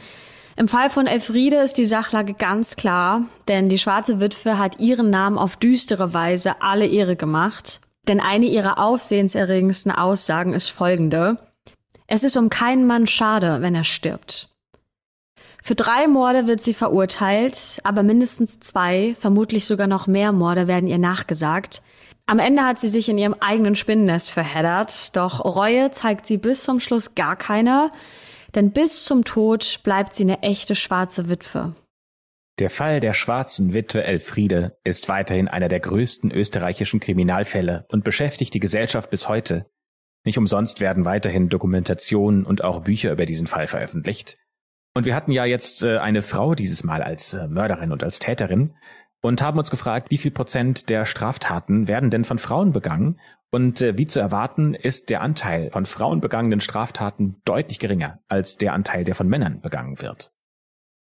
im Fall von Elfriede ist die Sachlage ganz klar, denn die schwarze Witwe hat ihren Namen auf düstere Weise alle Ehre gemacht. Denn eine ihrer aufsehenserregendsten Aussagen ist folgende. Es ist um keinen Mann schade, wenn er stirbt. Für drei Morde wird sie verurteilt, aber mindestens zwei, vermutlich sogar noch mehr Morde werden ihr nachgesagt. Am Ende hat sie sich in ihrem eigenen Spinnennest verheddert, doch Reue zeigt sie bis zum Schluss gar keine denn bis zum Tod bleibt sie eine echte schwarze Witwe. Der Fall der schwarzen Witwe Elfriede ist weiterhin einer der größten österreichischen Kriminalfälle und beschäftigt die Gesellschaft bis heute. Nicht umsonst werden weiterhin Dokumentationen und auch Bücher über diesen Fall veröffentlicht. Und wir hatten ja jetzt äh, eine Frau dieses Mal als äh, Mörderin und als Täterin. Und haben uns gefragt, wie viel Prozent der Straftaten werden denn von Frauen begangen und äh, wie zu erwarten ist der Anteil von Frauen begangenen Straftaten deutlich geringer als der Anteil, der von Männern begangen wird.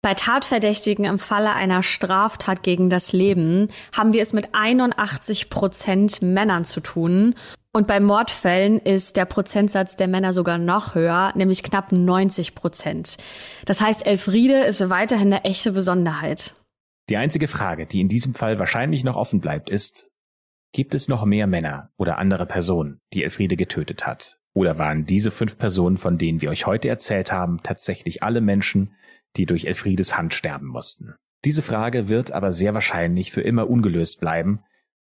Bei Tatverdächtigen im Falle einer Straftat gegen das Leben haben wir es mit 81 Prozent Männern zu tun. Und bei Mordfällen ist der Prozentsatz der Männer sogar noch höher, nämlich knapp 90 Prozent. Das heißt, Elfriede ist weiterhin eine echte Besonderheit. Die einzige Frage, die in diesem Fall wahrscheinlich noch offen bleibt, ist, gibt es noch mehr Männer oder andere Personen, die Elfriede getötet hat? Oder waren diese fünf Personen, von denen wir euch heute erzählt haben, tatsächlich alle Menschen, die durch Elfriedes Hand sterben mussten. Diese Frage wird aber sehr wahrscheinlich für immer ungelöst bleiben,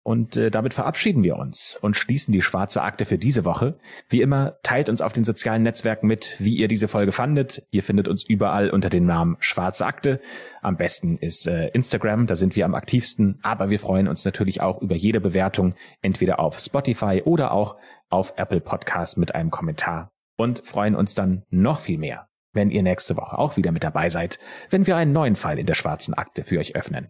und äh, damit verabschieden wir uns und schließen die schwarze Akte für diese Woche. Wie immer, teilt uns auf den sozialen Netzwerken mit, wie ihr diese Folge fandet. Ihr findet uns überall unter dem Namen Schwarze Akte. Am besten ist äh, Instagram, da sind wir am aktivsten. Aber wir freuen uns natürlich auch über jede Bewertung, entweder auf Spotify oder auch auf Apple Podcast mit einem Kommentar. Und freuen uns dann noch viel mehr, wenn ihr nächste Woche auch wieder mit dabei seid, wenn wir einen neuen Fall in der schwarzen Akte für euch öffnen.